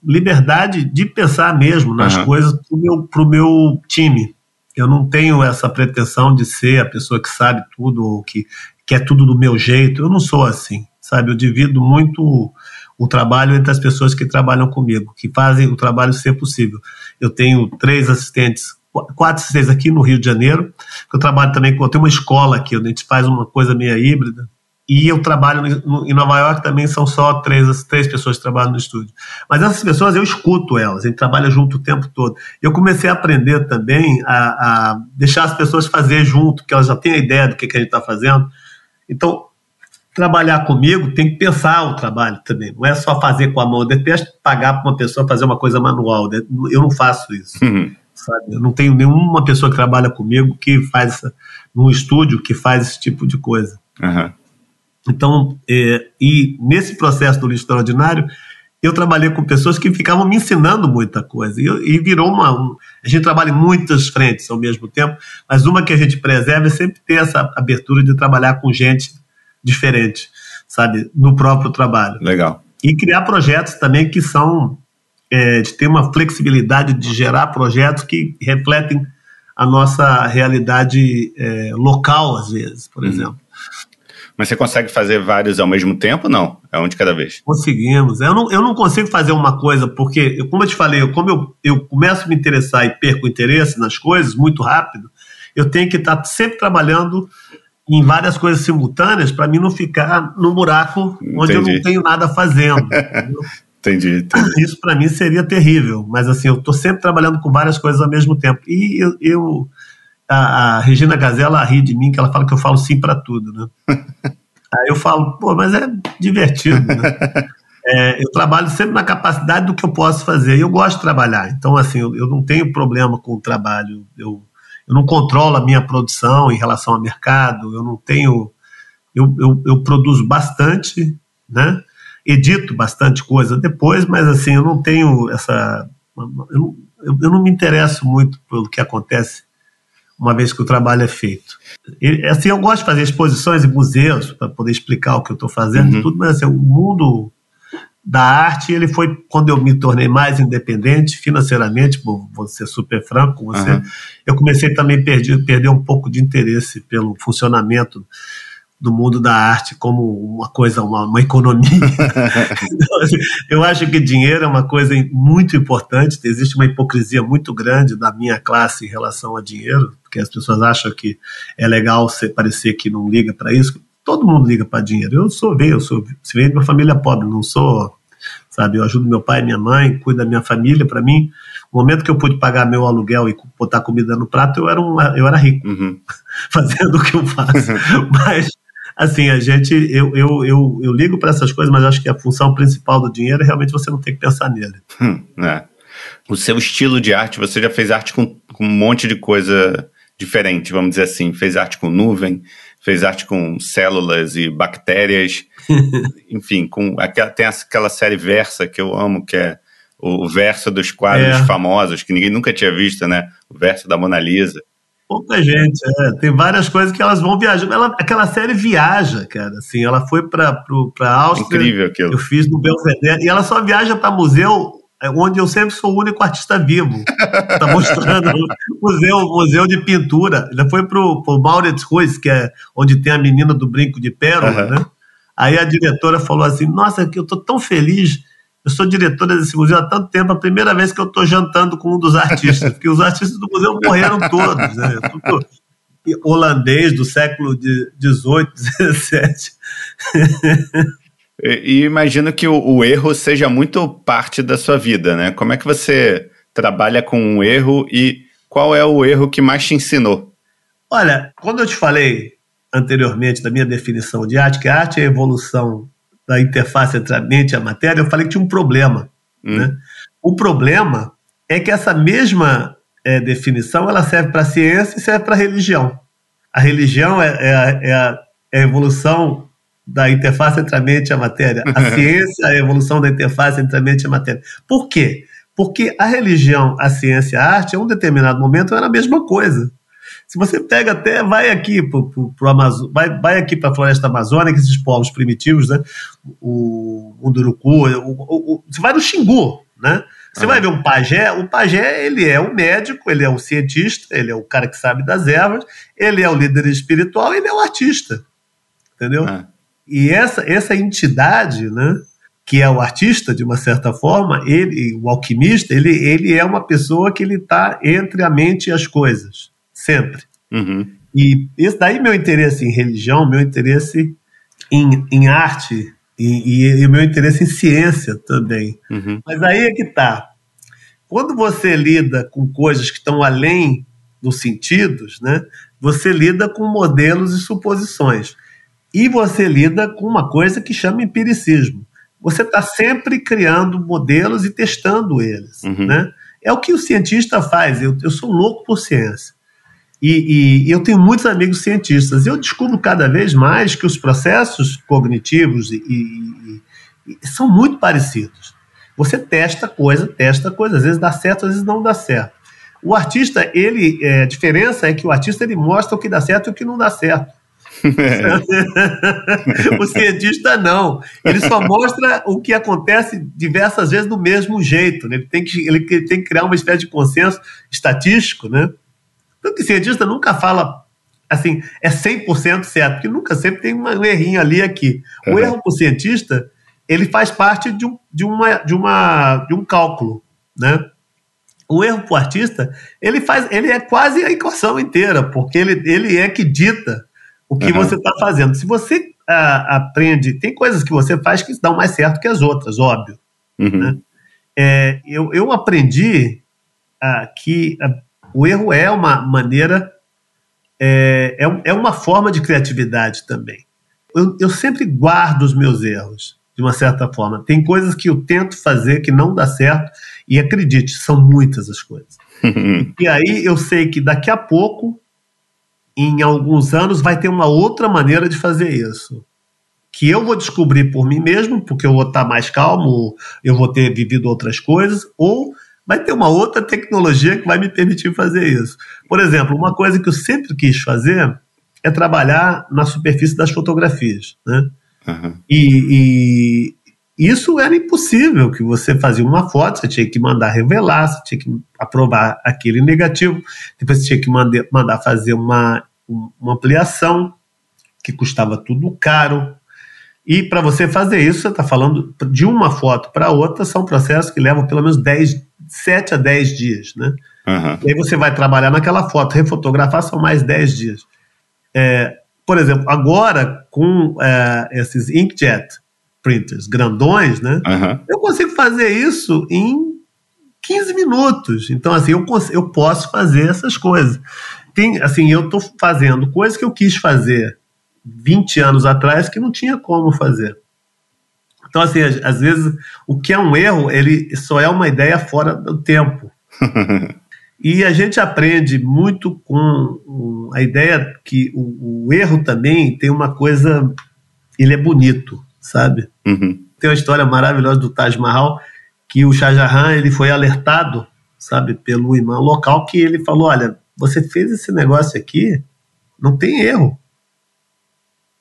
liberdade de pensar mesmo nas uhum. coisas para o meu, pro meu time. Eu não tenho essa pretensão de ser a pessoa que sabe tudo ou que quer tudo do meu jeito. Eu não sou assim sabe? Eu divido muito o trabalho entre as pessoas que trabalham comigo, que fazem o trabalho ser possível. Eu tenho três assistentes, quatro assistentes aqui no Rio de Janeiro, eu trabalho também com, eu tenho uma escola aqui, a gente faz uma coisa meio híbrida, e eu trabalho em Nova York também são só três, três pessoas que trabalham no estúdio. Mas essas pessoas eu escuto elas, a gente trabalha junto o tempo todo. Eu comecei a aprender também a, a deixar as pessoas fazer junto, que elas já têm a ideia do que, que a gente está fazendo. Então, trabalhar comigo tem que pensar o trabalho também. Não é só fazer com a mão. Eu detesto pagar para uma pessoa fazer uma coisa manual. Né? Eu não faço isso. Uhum. Sabe? Eu não tenho nenhuma pessoa que trabalha comigo que faz num estúdio que faz esse tipo de coisa. Uhum. Então, é, e nesse processo do lixo extraordinário, eu trabalhei com pessoas que ficavam me ensinando muita coisa. E, e virou uma. Um, a gente trabalha em muitas frentes ao mesmo tempo, mas uma que a gente preserva é sempre ter essa abertura de trabalhar com gente diferente, sabe, no próprio trabalho.
Legal.
E criar projetos também que são é, de ter uma flexibilidade de gerar projetos que refletem a nossa realidade é, local, às vezes, por uhum. exemplo.
Mas você consegue fazer vários ao mesmo tempo? Não, é um de cada vez.
Conseguimos. Eu não, eu não consigo fazer uma coisa, porque, como eu te falei, como eu, eu começo a me interessar e perco interesse nas coisas muito rápido, eu tenho que estar sempre trabalhando em várias coisas simultâneas para mim não ficar no buraco onde entendi. eu não tenho nada fazendo. <laughs>
entendi, entendi,
Isso para mim seria terrível, mas assim, eu estou sempre trabalhando com várias coisas ao mesmo tempo. E eu, eu a, a, Regina Gazela ri de mim, que ela fala que eu falo sim para tudo, né? <laughs> Aí eu falo, pô, mas é divertido, né? <laughs> É, eu trabalho sempre na capacidade do que eu posso fazer. E eu gosto de trabalhar. Então, assim, eu, eu não tenho problema com o trabalho. Eu, eu não controlo a minha produção em relação ao mercado, eu não tenho. Eu, eu, eu produzo bastante, né? edito bastante coisa depois, mas assim, eu não tenho essa. Eu não, eu não me interesso muito pelo que acontece uma vez que o trabalho é feito. E, assim, eu gosto de fazer exposições em museus para poder explicar o que eu estou fazendo uhum. e tudo, mas assim, o mundo da arte, ele foi quando eu me tornei mais independente financeiramente, vou ser super franco com você, uhum. eu comecei também a perder, perder um pouco de interesse pelo funcionamento do mundo da arte como uma coisa, uma, uma economia. <laughs> então, assim, eu acho que dinheiro é uma coisa muito importante, existe uma hipocrisia muito grande da minha classe em relação a dinheiro, porque as pessoas acham que é legal você parecer que não liga para isso, Todo mundo liga para dinheiro. Eu sou veio, eu sou se veio de uma família pobre, não sou, sabe? Eu ajudo meu pai e minha mãe, cuido da minha família. Para mim, o momento que eu pude pagar meu aluguel e botar comida no prato, eu era um, eu era rico, uhum. <laughs> fazendo o que eu faço. mas assim, a gente, eu, eu, eu, eu ligo para essas coisas, mas acho que a função principal do dinheiro é realmente você não tem que pensar nele.
Hum, é. O seu estilo de arte, você já fez arte com, com um monte de coisa diferente, vamos dizer assim. Fez arte com nuvem, fez arte com células e bactérias, <laughs> enfim, com aquela, tem aquela série Versa que eu amo, que é o verso dos quadros é. famosos, que ninguém nunca tinha visto, né? O verso da Mona Lisa.
Pouca gente, é. Tem várias coisas que elas vão viajar. Ela, aquela série viaja, cara. Assim, ela foi para a Áustria.
Incrível aquilo.
Eu fiz no Belvedere. E ela só viaja para museu onde eu sempre sou o único artista vivo. Está mostrando o <laughs> museu, museu de pintura. Ele foi para o Maurits Ruiz, que é onde tem a menina do brinco de pérola, uhum. né? Aí a diretora falou assim: Nossa, que eu estou tão feliz. Eu sou diretora desse museu há tanto tempo, a primeira vez que eu estou jantando com um dos artistas, porque os artistas do museu morreram todos, né? Tudo holandês do século XVIII, XVII. <laughs>
E, imagino que o, o, erro seja muito parte da sua vida, né? Como é que você trabalha com o erro e qual é o erro que mais te ensinou?
Olha, quando eu te falei anteriormente da minha definição de arte, que a arte é a evolução da interface entre a mente e a matéria, eu falei que tinha um problema. Hum. Né? O problema é que essa mesma é, definição ela serve para a ciência e serve para a religião. A religião é, é, é, a, é a evolução da interface entre a mente e a matéria. A <laughs> ciência, a evolução da interface entre a mente e a matéria. Por quê? Porque a religião, a ciência e a arte, em um determinado momento, era a mesma coisa. Se você pega até, vai aqui para o Amazon, vai, vai aqui para a floresta amazônica, esses povos primitivos, né? O o, você vai no Xingu, né? Você vai ver um pajé, o pajé ele é um médico, ele é um cientista, ele é o cara que sabe das ervas, ele é o líder espiritual, ele é o artista, entendeu? Ah. E essa, essa entidade, né, que é o artista, de uma certa forma, ele, o alquimista, ele, ele é uma pessoa que ele está entre a mente e as coisas, sempre. Uhum. E isso daí meu interesse em religião, meu interesse em, em arte e, e meu interesse em ciência também. Uhum. Mas aí é que tá. Quando você lida com coisas que estão além dos sentidos, né, você lida com modelos e suposições. E você lida com uma coisa que chama empiricismo. Você está sempre criando modelos e testando eles. Uhum. Né? É o que o cientista faz. Eu, eu sou louco por ciência. E, e, e, eu tenho muitos amigos cientistas. Eu descubro cada vez mais que os processos cognitivos e, são muito parecidos. Você testa coisa, testa coisa, às vezes dá certo, às vezes não dá certo. O artista, ele, é, a diferença é que o artista ele mostra o que dá certo e o que não dá certo. <laughs> o cientista não. Ele só mostra o que acontece diversas vezes do mesmo jeito. Né? Ele, tem que, ele tem que criar uma espécie de consenso estatístico. Né? Tanto que o cientista nunca fala assim, é 100% certo, porque nunca sempre tem um errinho ali aqui. O uhum. erro para o cientista, ele faz parte de um, de uma, de uma, de um cálculo, né? O erro para o artista, ele faz, ele é quase a equação inteira, porque ele, ele é que dita o que uhum. você está fazendo. Se você ah, aprende, tem coisas que você faz que dão mais certo que as outras, óbvio. Uhum. Né? É, eu, eu aprendi ah, que ah, o erro é uma maneira, é, é, é, uma forma de criatividade também. Eu, eu sempre guardo os meus erros, de uma certa forma. Tem coisas que eu tento fazer que não dá certo, e acredite, são muitas as coisas. <laughs> e aí eu sei que daqui a pouco, em alguns anos, vai ter uma outra maneira de fazer isso que eu vou descobrir por mim mesmo, porque eu vou estar mais calmo, eu vou ter vivido outras coisas, ou vai ter uma outra tecnologia que vai me permitir fazer isso. Por exemplo, uma coisa que eu sempre quis fazer é trabalhar na superfície das fotografias, né? Uhum. E, e, isso era impossível, que você fazia uma foto, você tinha que mandar revelar, você tinha que aprovar aquele negativo, depois você tinha que mandar, mandar fazer uma, uma ampliação, que custava tudo caro, e para você fazer isso, você está falando de uma foto para outra, são processos que levam pelo menos 10, 7 a 10 dias. Né? Uhum. E aí você vai trabalhar naquela foto, refotografar são mais 10 dias. É, por exemplo, agora com é, esses inkjet printers grandões, né, uhum. eu consigo fazer isso em 15 minutos. Então, assim, eu, eu posso fazer essas coisas. Tem, assim, eu estou fazendo coisas que eu quis fazer 20 anos atrás que não tinha como fazer. Então, assim, às, vezes, o que é um erro, ele só é uma ideia fora do tempo. <laughs> e a gente aprende muito com a ideia que o, o, erro também tem uma coisa, ele é bonito, sabe? Uhum. Tem uma história maravilhosa do Taj Mahal, que o Shah Jahan, ele foi alertado, sabe, pelo imã local, que ele falou, olha, você fez esse negócio aqui, não tem erro.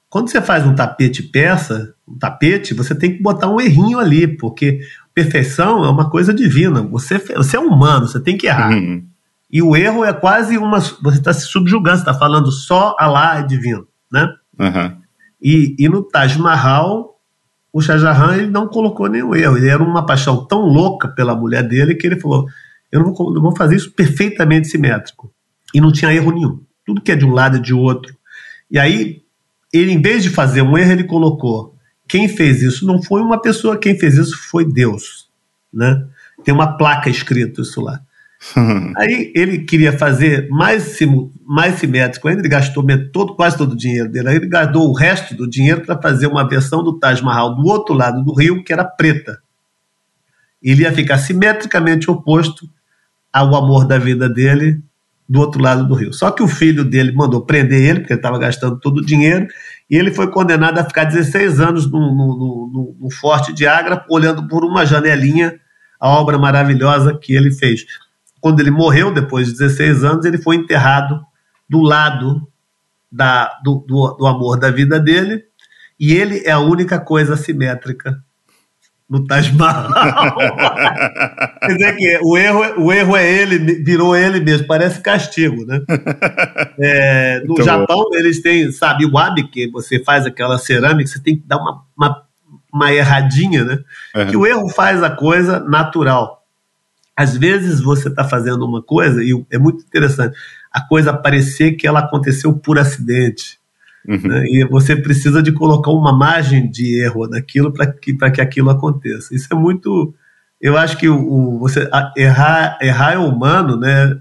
Quando você faz um tapete peça, um tapete, você tem que botar um errinho ali, porque perfeição é uma coisa divina. Você, você é humano, você tem que errar. Uhum. E o erro é quase uma. Você está se subjugando, você está falando só Allah é divino. Né? Uhum. E, e no Taj Mahal, o Shah Jahan ele não colocou nenhum erro. Ele era uma paixão tão louca pela mulher dele que ele falou: Eu não vou, vou fazer isso perfeitamente simétrico. E não tinha erro nenhum. Tudo que é de um lado é de outro. E aí, ele, em vez de fazer um erro, ele colocou: quem fez isso não foi uma pessoa, quem fez isso foi Deus. Né? Tem uma placa escrito isso lá. <laughs> Aí ele queria fazer mais, mais simétrico ainda, ele gastou todo, quase todo o dinheiro dele. Aí ele gastou o resto do dinheiro para fazer uma versão do Taj Mahal do outro lado do rio, que era preta. Ele ia ficar simetricamente oposto ao amor da vida dele, do outro lado do rio. Só que o filho dele mandou prender ele, porque ele estava gastando todo o dinheiro, e ele foi condenado a ficar 16 anos no, no, no, no, Forte de Agra, olhando por uma janelinha a obra maravilhosa que ele fez. Quando ele morreu, depois de 16 anos, ele foi enterrado do lado da, do, do, do amor da vida dele, e ele é a única coisa simétrica no Taj Mahal. <laughs> Quer dizer que o erro, o erro é ele, virou ele mesmo, parece castigo, né? É, no Japão, bom. eles têm, sabe, o wabi, que você faz aquela cerâmica, você tem que dar uma, uma, uma erradinha, né? Uhum. Que o erro faz a coisa natural. Às vezes você está fazendo uma coisa, e é muito interessante, a coisa parecer que ela aconteceu por acidente. Uhum. Né? E você precisa de colocar uma margem de erro naquilo para que, que aquilo aconteça. Isso é muito. Eu acho que o, o você errar, errar é humano, né?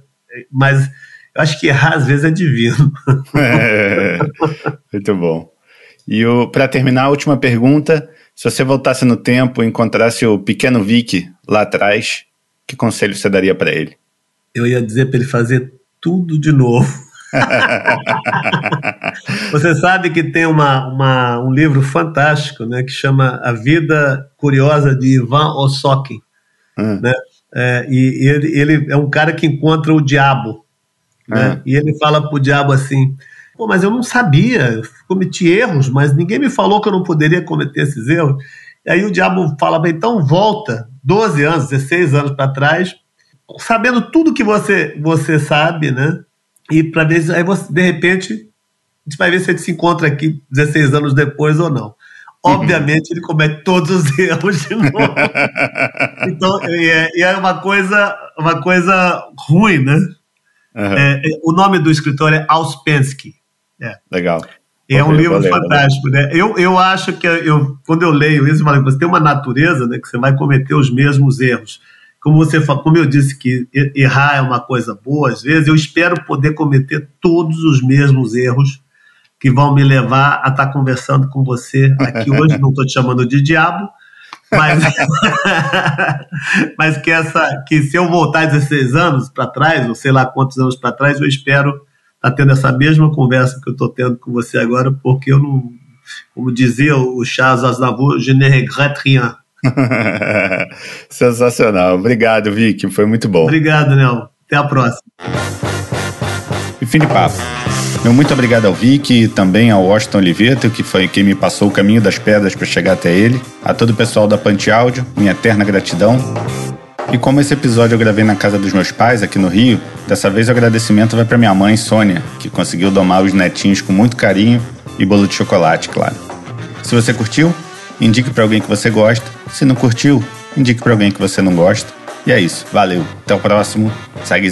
Mas eu acho que errar às vezes é divino. <laughs>
É, muito bom. E para terminar, a última pergunta: se você voltasse no tempo e encontrasse o pequeno Vic lá atrás, que conselho você daria para ele?
Eu ia dizer para ele fazer tudo de novo. <laughs> Você sabe que tem uma, uma, um livro fantástico né, que chama A Vida Curiosa de Ivan Ossokin. Hum. Né? É, e, ele, ele, é um cara que encontra o diabo. Né? Hum. E ele fala pro diabo assim: Pô, mas eu não sabia, eu cometi erros, mas ninguém me falou que eu não poderia cometer esses erros. E aí o diabo fala: então volta 12 anos, 16 anos para trás, sabendo tudo que você, você sabe, né? E para ver, aí você, de repente, gente vai ver se a gente se encontra aqui 16 anos depois ou não. Obviamente, ele comete todos os <laughs> erros de novo. <laughs> então, é, é uma coisa, uma coisa ruim, né? Uhum. É, o nome do escritor é Auspensky.
É. Legal.
É um livro fantástico, né? Eu, eu acho que eu, quando eu leio isso, eu falo, você tem uma natureza né, que você vai cometer os mesmos erros. Como você como eu disse que errar é uma coisa boa, às vezes eu espero poder cometer todos os mesmos erros que vão me levar a estar conversando com você aqui hoje. Não estou te chamando de diabo, mas, <laughs> mas que essa que se eu voltar 16 anos para trás, ou sei lá quantos anos para trás, eu espero tá tendo essa mesma conversa que eu estou tendo com você agora, porque eu não, como dizia o Charles Aznavour, je ne regrette rien. <laughs>
Sensacional. Obrigado, Vicky. Foi muito bom.
Obrigado, Nel. Até a próxima.
E fim de papo. Meu muito obrigado ao Vicky e também ao Washington Oliveto, que foi quem me passou o caminho das pedras para chegar até ele. A todo o pessoal da Pante Áudio, minha eterna gratidão. E como esse episódio eu gravei na casa dos meus pais, aqui no Rio, dessa vez o agradecimento vai para minha mãe, Sônia, que conseguiu domar os netinhos com muito carinho e bolo de chocolate, claro. Se você curtiu, indique para alguém que você gosta. Se não curtiu, indique para alguém que você não gosta. E é isso. Valeu. Até o próximo. Segue.